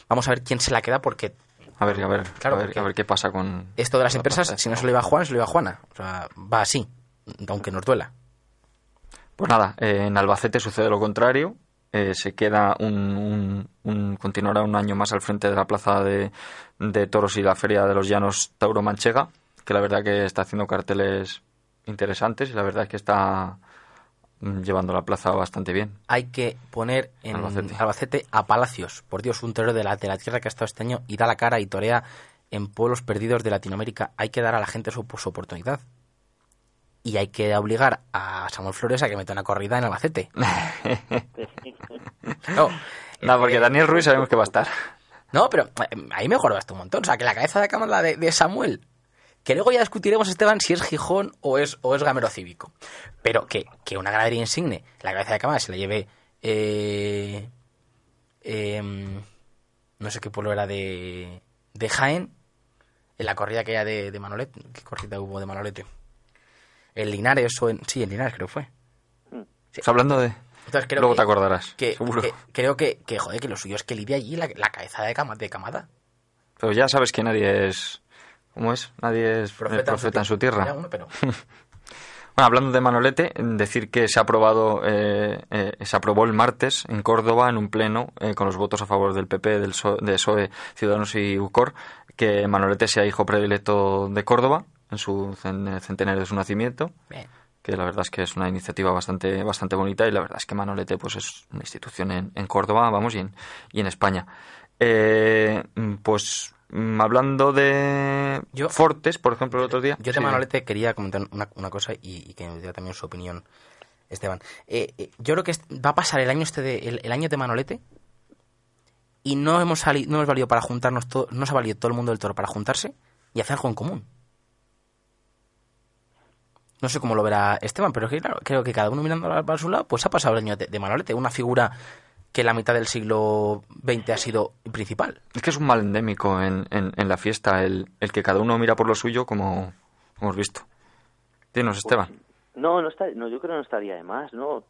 vamos a ver quién se la queda porque A ver, a ver, Claro, a, ver a ver qué pasa con... esto de las la empresas, si no se lo iba a Juan, se lo iba a Juana. O sea, va así, aunque nos duela. Pues nada, eh, en Albacete sucede lo contrario. Eh, se queda un, un- un- continuará un año más al frente de la plaza de, de toros y la feria de los llanos Tauro Manchega, que la verdad que está haciendo carteles interesantes y la verdad es que está mm, llevando la plaza bastante bien. Hay que poner en Albacete. Albacete, a Palacios, por Dios, un torero de la, de la tierra que ha estado este año y da la cara y torea en pueblos perdidos de Latinoamérica. Hay que dar a la gente su, su oportunidad. Y hay que obligar a Samuel Flores a que meta una corrida en Albacete. No, Nada, porque eh, Daniel Ruiz sabemos que va a estar. No, pero eh, ahí mejoró esto un montón. O sea, que la cabeza de cámara de, de Samuel, que luego ya discutiremos, Esteban, si es Gijón o es, o es Gamero Cívico. Pero que, que una ganadería insigne, la cabeza de cámara se la lleve. eh, em, no sé qué pueblo era de, de Jaén, en la corrida que haya de, de Manolete. ¿Qué corrida hubo de Manolete? En Linares o en. Sí, en Linares creo que fue. Pues hablando de... Entonces creo Luego que- te acordarás, Que, seguro. que- creo que, que, joder, que lo suyo es que lidia allí la, la cabeza de, cama, de camada. Pero ya sabes que nadie es... ¿Cómo es? Nadie es profeta, Profeta, profeta en su tierra. Ya, bueno, pero Bueno, hablando de Manolete, decir que se ha aprobado, eh, eh, se aprobó el martes en Córdoba en un pleno eh, con los votos a favor del PP, del PSOE, de PSOE, Ciudadanos y UCOR, que Manolete sea hijo predilecto de Córdoba en su cen- centenario de su nacimiento. Bien. que la verdad es que es una iniciativa bastante bastante bonita y la verdad es que Manolete pues es una institución en, en Córdoba, vamos, y en, y en España. Eh, pues mm, hablando de Yo- Fortes, por ejemplo, el otro día. Yo de Sí, Manolete quería comentar una, una cosa y, y que me diera también su opinión, Esteban. Eh, eh, yo creo que va a pasar el año este de, el, el año de Manolete y no hemos salido, no hemos valido para juntarnos todo, no se ha valido todo el mundo del toro para juntarse y hacer algo en común. No sé cómo lo verá Esteban, pero es que claro, creo que cada uno mirando para su lado, pues ha pasado el año de, de Manolete, una figura que la mitad del siglo XX ha sido principal. Es que es un mal endémico en, en, en la fiesta, el, el que cada uno mira por lo suyo como hemos visto. Dinos, Esteban. No, no, está, no, yo creo que no estaría de más, ¿no?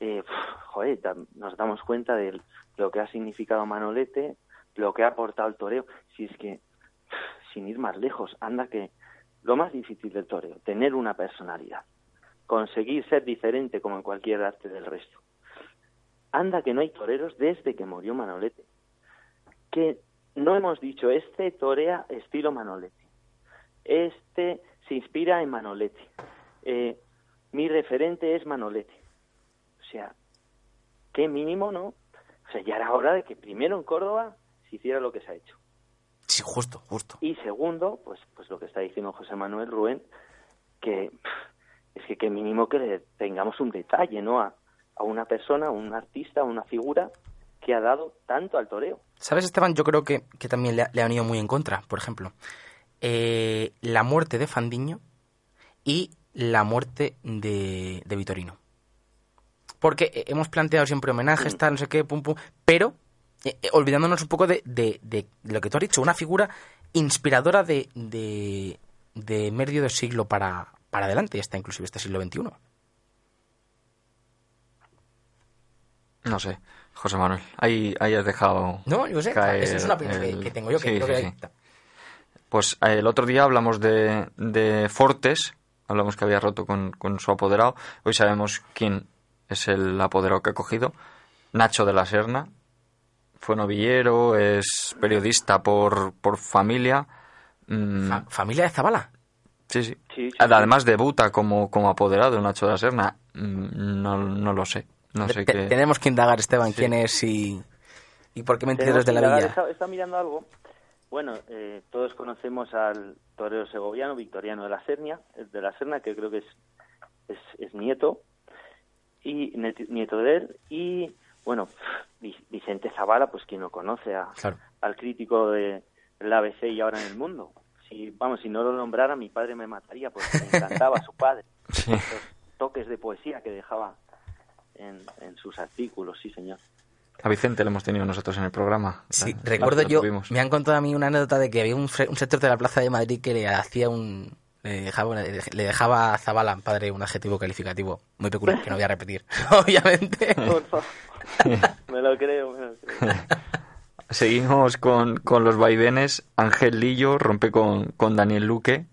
Eh, joder, nos damos cuenta de lo que ha significado Manolete, lo que ha aportado el toreo. Si es que, sin ir más lejos, anda que lo más difícil del toreo, tener una personalidad, conseguir ser diferente como en cualquier arte del resto. Anda que no hay toreros desde que murió Manolete. Que no hemos dicho, este torea estilo Manolete. Este se inspira en Manolete. Eh, mi referente es Manolete. O sea, qué mínimo, ¿no? O sea, ya era hora de que primero en Córdoba se hiciera lo que se ha hecho. Sí, justo, justo. Y segundo, pues, pues lo que está diciendo José Manuel Rubén, que es que qué mínimo que le tengamos un detalle, ¿no? A, a una persona, a un artista, a una figura que ha dado tanto al toreo. ¿Sabes, Esteban? Yo creo que, que también le ha, le ha venido muy en contra. Por ejemplo, eh, la muerte de Fandiño y la muerte de, de Vitorino. Porque eh, hemos planteado siempre homenajes, tal, no sé qué, pum, pum, pero eh, eh, olvidándonos un poco de, de- de lo que tú has dicho, una figura inspiradora de, de, de medio de siglo para, para adelante, hasta inclusive este siglo XXI. No sé, José Manuel. Ahí, ahí has dejado. No, yo sé, esa es una opinión que- el- que tengo yo, que Sí, creo sí, que- sí. Pues eh, el otro día hablamos de, de Fortes, hablamos que había roto con, con su apoderado. Hoy sabemos quién es el apoderado que ha cogido. Nacho de la Serna. Fue novillero, es periodista por, por familia. Mm, Fa- ¿Familia de Zabala? sí, sí. Sí, sí, Además debuta como, como apoderado Nacho de la Serna. Mm, No, no lo sé. No sé qué. Tenemos que indagar, Esteban, quién es y, y por qué Tenemos de la villa. Está, está mirando algo. Bueno, eh, todos conocemos al torero segoviano, Victoriano de la Sernia, de la Serna, que creo que es, es, es nieto, y nieto de él, y bueno, Vi- Vicente Zavala, pues quien no conoce a, Claro. al crítico de la ABC y ahora en el mundo. Si, vamos, si no lo nombrara, mi padre me mataría porque me encantaba su padre. Sí. Los toques de poesía que dejaba en, en sus artículos, sí, señor. A Vicente lo hemos tenido nosotros en el programa. Sí, La- recuerdo yo, tuvimos. me han contado a mí una anécdota de que había un, fre- un sector de la Plaza de Madrid que le hacía un... Le dejaba, le dejaba a Zabala, padre, un adjetivo calificativo muy peculiar, que no voy a repetir, obviamente. Por favor. me lo creo, me lo creo. Seguimos con, con los vaivenes. Ángel Lillo rompe con, con Daniel Luque.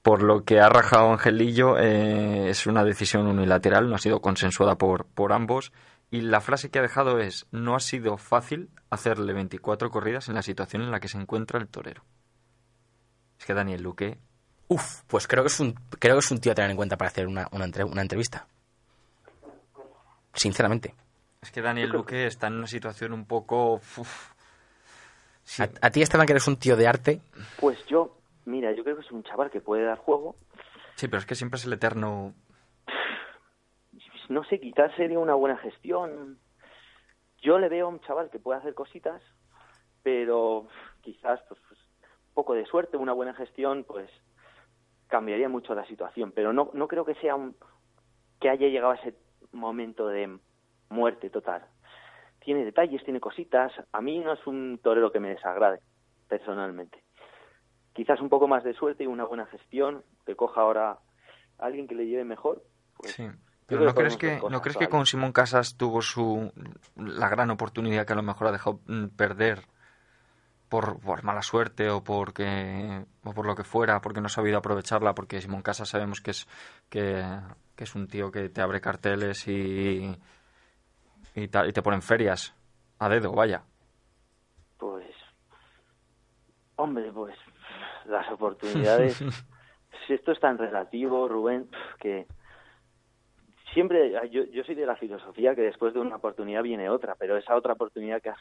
Por lo que ha rajado Ángel Lillo, eh, es una decisión unilateral, no ha sido consensuada por, por ambos. Y la frase que ha dejado es, no ha sido fácil hacerle 24 corridas en la situación en la que se encuentra el torero. Es que Daniel Luque, Uf, pues creo que es un, creo que es un tío a tener en cuenta para hacer una, una, entre- una entrevista. Sinceramente. es que Daniel Luque está en una situación un poco... uf. Sí, A, a ti, Esteban, que eres un tío de arte, Pues yo, mira, yo creo que es un chaval que puede dar juego. sí, pero es que siempre es el eterno... No sé, quizás sería una buena gestión. Yo le veo a un chaval que puede hacer cositas, pero quizás pues, pues, un poco de suerte, una buena gestión, pues cambiaría mucho la situación. Pero no, no creo que sea un que haya llegado a ese momento de muerte total. Tiene detalles, tiene cositas. A mí no es un torero que me desagrade, personalmente. Quizás un poco más de suerte y una buena gestión, que coja ahora a alguien que le lleve mejor. Pues, Sí. Pero ¿no crees que, ¿no crees que con Simón Casas tuvo su la gran oportunidad que a lo mejor ha dejado mm, perder por, por mala suerte o porque o por lo que fuera, porque no ha sabido aprovecharla, porque Simón Casa sabemos que es que, que es un tío que te abre carteles y y, ta- y te ponen ferias a dedo, vaya. Pues, hombre, pues las oportunidades, si esto es tan relativo, Rubén, que siempre, yo, yo soy de la filosofía que después de una oportunidad viene otra, pero esa otra oportunidad que has,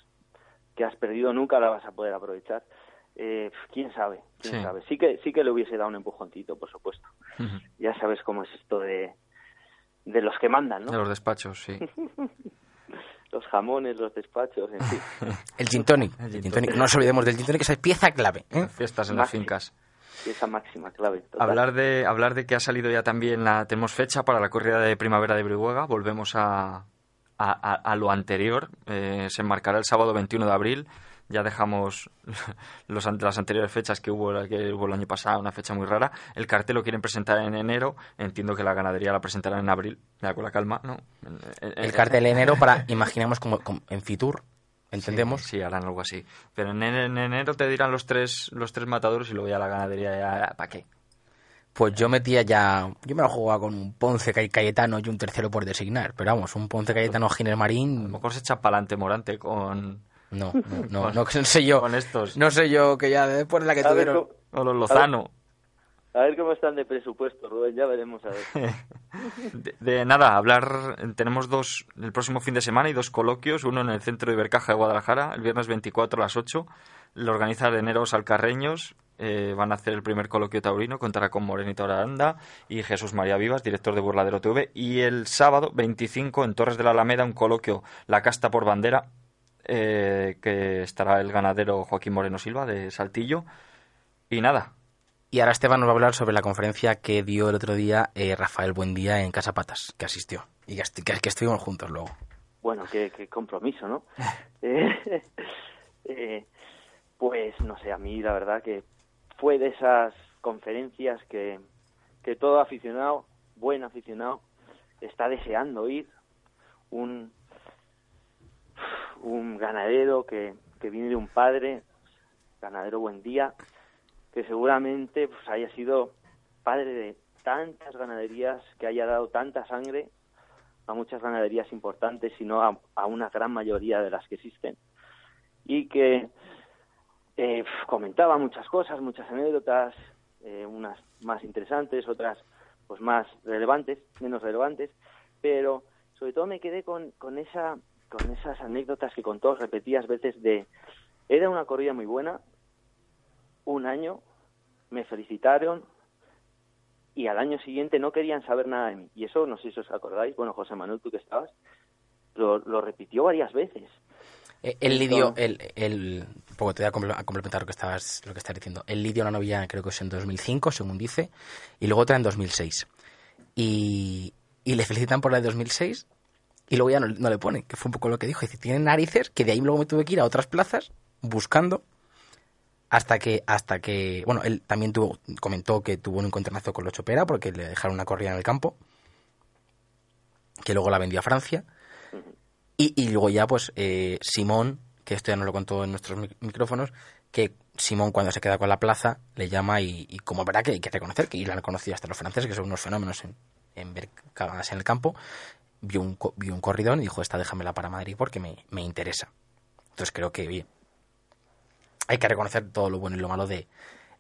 que has perdido nunca la vas a poder aprovechar. Eh, quién sabe, quién Sí. sabe. Sí que, sí que le hubiese dado un empujoncito, por supuesto. Ya sabes cómo es esto de, de los que mandan, De ¿no? los despachos, sí. Los jamones, los despachos, en fin. El gin tonic. El gin. No nos olvidemos del gin tonic, esa es pieza clave. ¿eh? Fiestas en las fincas. esa máxima clave. total. Hablar de, hablar de que ha salido ya también la. Tenemos fecha para la corrida de primavera de Brihuega. Volvemos a, a, a- a lo anterior. Eh, se enmarcará el sábado 21 de abril. Ya dejamos los, las anteriores fechas que hubo, que hubo el año pasado, una fecha muy rara. El cartel lo quieren presentar en enero. Entiendo que la ganadería la presentarán en abril. Ya con la calma, ¿no? El cartel enero para, imaginemos como, como en Fitur, entendemos. Sí, harán algo así. Pero en, en enero te dirán los tres, los tres matadores y luego ya la ganadería ya. ¿Para qué? Pues yo metía ya, yo me lo jugaba con un Ponce Cay- Cayetano y un tercero por designar, pero vamos, un Ponce Cayetano Giner A lo Marín, mejor se echa para adelante Morante con, no, no, no, no, no sé yo, con estos. no sé yo que ya después de la que A tuvieron, O los Lozano. A ver cómo están de presupuesto, Rubén, ya veremos a ver. De, de nada, hablar. Tenemos dos el próximo fin de semana y dos coloquios. Uno en el centro de Ibercaja de Guadalajara, el viernes 24 a las 8. Lo organiza Areneros Alcarreños. eh, van a hacer el primer coloquio taurino. Contará con Morenito Aranda y Jesús María Vivas, director de Burladero TV. Y el sábado 25 en Torres de la Alameda, un coloquio La Casta por Bandera. eh, que estará el ganadero Joaquín Moreno Silva de Saltillo. Y nada, Y ahora Esteban nos va a hablar sobre la conferencia que dio el otro día eh, Rafael Buendía en Casa Patas, que asistió, y que, que- que estuvimos juntos luego. Bueno, qué, qué compromiso, ¿no? Eh, eh, pues no sé, a mí la verdad que fue de esas conferencias que, que todo aficionado, buen aficionado, está deseando ir. Un, un ganadero que, que viene de un padre, ganadero buen día, que seguramente pues, haya sido padre de tantas ganaderías, que haya dado tanta sangre a muchas ganaderías importantes, sino a, a una gran mayoría de las que existen. Y que eh, comentaba muchas cosas, muchas anécdotas, eh, unas más interesantes, otras pues más relevantes, menos relevantes, pero sobre todo me quedé con, con esa con esas anécdotas que contó repetidas veces de era una corrida muy buena, un año, me felicitaron y al año siguiente no querían saber nada de mí. Y eso, no sé si os acordáis, bueno, José Manuel, tú que estabas, lo, lo repitió varias veces. Eh, Él lidió, Entonces- el, el, poco te voy a comple- a complementar lo que estabas, lo que estás diciendo. Él lidió una novia, creo que es en 2005, según dice, y luego otra en 2006. Y, y le felicitan por la de 2006 y luego ya no, no le pone, que fue un poco lo que dijo. Dice, tienen narices, que de ahí luego me tuve que ir a otras plazas buscando hasta que, hasta que, bueno, él también tuvo, comentó que tuvo un encontronazo con los Chopera porque le dejaron una corrida en el campo, que luego la vendió a Francia. Y, luego ya, pues, eh, Simón, que esto ya nos lo contó en nuestros mic- micrófonos, que Simón cuando se queda con la plaza le llama y, y como verá que hay que reconocer, que y lo han conocido hasta los franceses, que son unos fenómenos en, en ver cagadas en el campo, vio un, vio un corridón y dijo, esta déjamela para Madrid porque me, me interesa. Entonces creo que, bien, hay que reconocer todo lo bueno y lo malo de,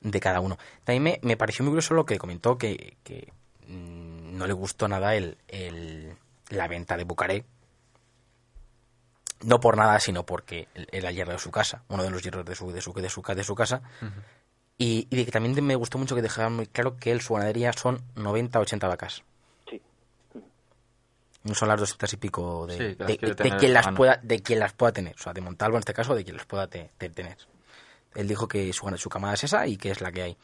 de cada uno. También me, me pareció muy curioso lo que comentó, que, que mm, no le gustó nada el, el- la venta de Bucaré, no por nada, sino porque era hierro de su casa, uno de los hierros de su, de su, de su, de su casa. y, y de que también me gustó mucho que dejara muy claro que él, su ganadería, son 90-80 vacas. Sí. No son las 200 y pico de, Sí, de, quien las mano. pueda, de quien las pueda tener. O sea, de Montalvo en este caso, de quien las pueda te- te- tener. Él dijo que su, su camada es esa y que es la que hay.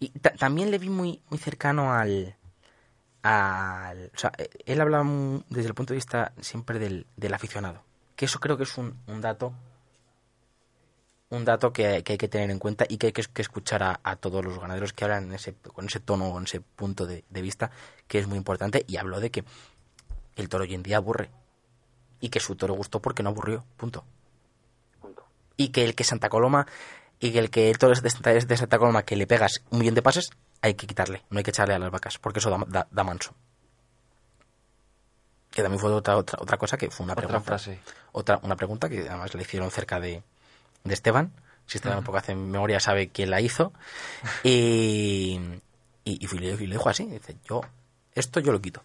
Y ta- también le vi muy, muy cercano al, al... O sea, él habla mu- desde el punto de vista siempre del, del aficionado. Que eso creo que es un, un dato un dato que, que hay que tener en cuenta y que hay que, que escuchar a, a todos los ganaderos que hablan en ese, con ese tono, con ese punto de, de vista, que es muy importante. Y habló de que el toro hoy en día aburre. Y que su toro gustó porque no aburrió. Punto. Punto. y que el que Santa Coloma y que el que es de, Santa- es de Santa Coloma que le pegas un millón de pases, hay que quitarle, no hay que echarle a las vacas, porque eso da, da- da manso. Que también fue otra, otra, otra cosa que fue una Otra pregunta. frase. Otra, una pregunta que además le hicieron cerca de, de Esteban. Si Esteban un poco hace memoria sabe quién la hizo. Y, y, y le, y le dijo así, dice, yo, esto yo lo quito.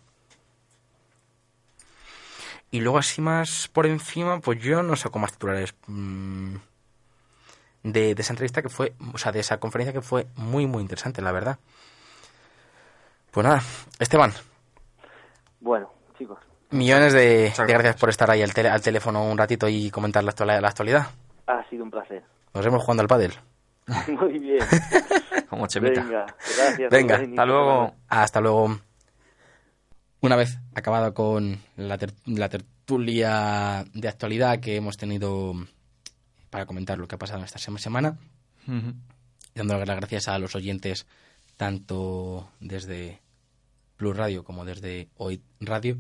Y luego así más por encima, pues yo no sé cómo más titulares mm, de, de esa entrevista que fue, o sea, de esa conferencia que fue muy, muy interesante, la verdad. Pues nada, Esteban, Bueno, chicos, millones de, gracias por estar ahí al, tele- al teléfono un ratito y comentar la, actual- la actualidad. ha sido un placer. Nos vemos jugando al pádel. Muy bien. Como Chemita. Venga, gracias. Venga, Hasta luego. Hasta luego. Una vez acabado con la, ter- la tertulia de actualidad que hemos tenido para comentar lo que ha pasado esta sema- semana, Ujú. dando las gracias a los oyentes tanto desde Plus Radio como desde Hoy Radio,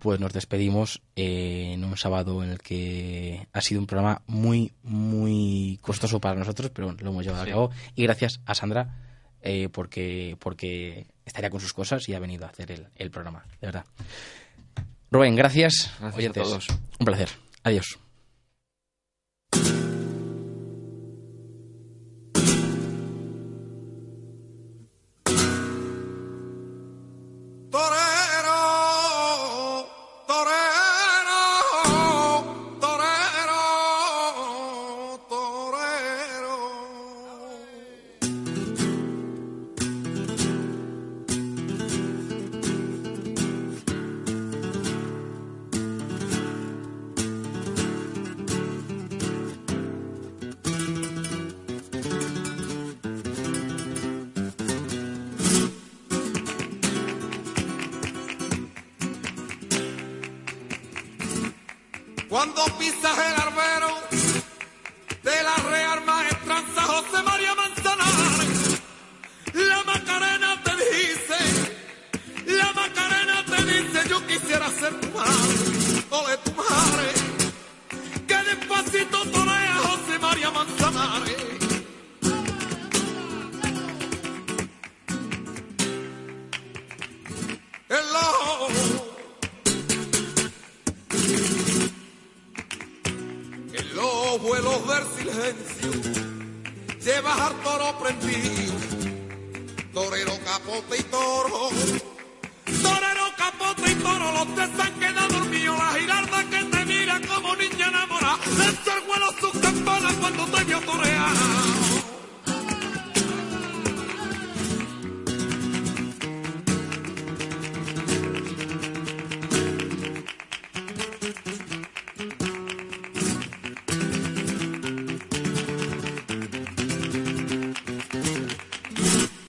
pues nos despedimos eh, en un sábado en el que ha sido un programa muy, muy costoso para nosotros, pero lo hemos llevado Sí. a cabo. Y gracias a Sandra eh, porque, porque estaría con sus cosas y ha venido a hacer el, el programa, de verdad. Rubén, gracias. Gracias a todos. Un placer. Adiós.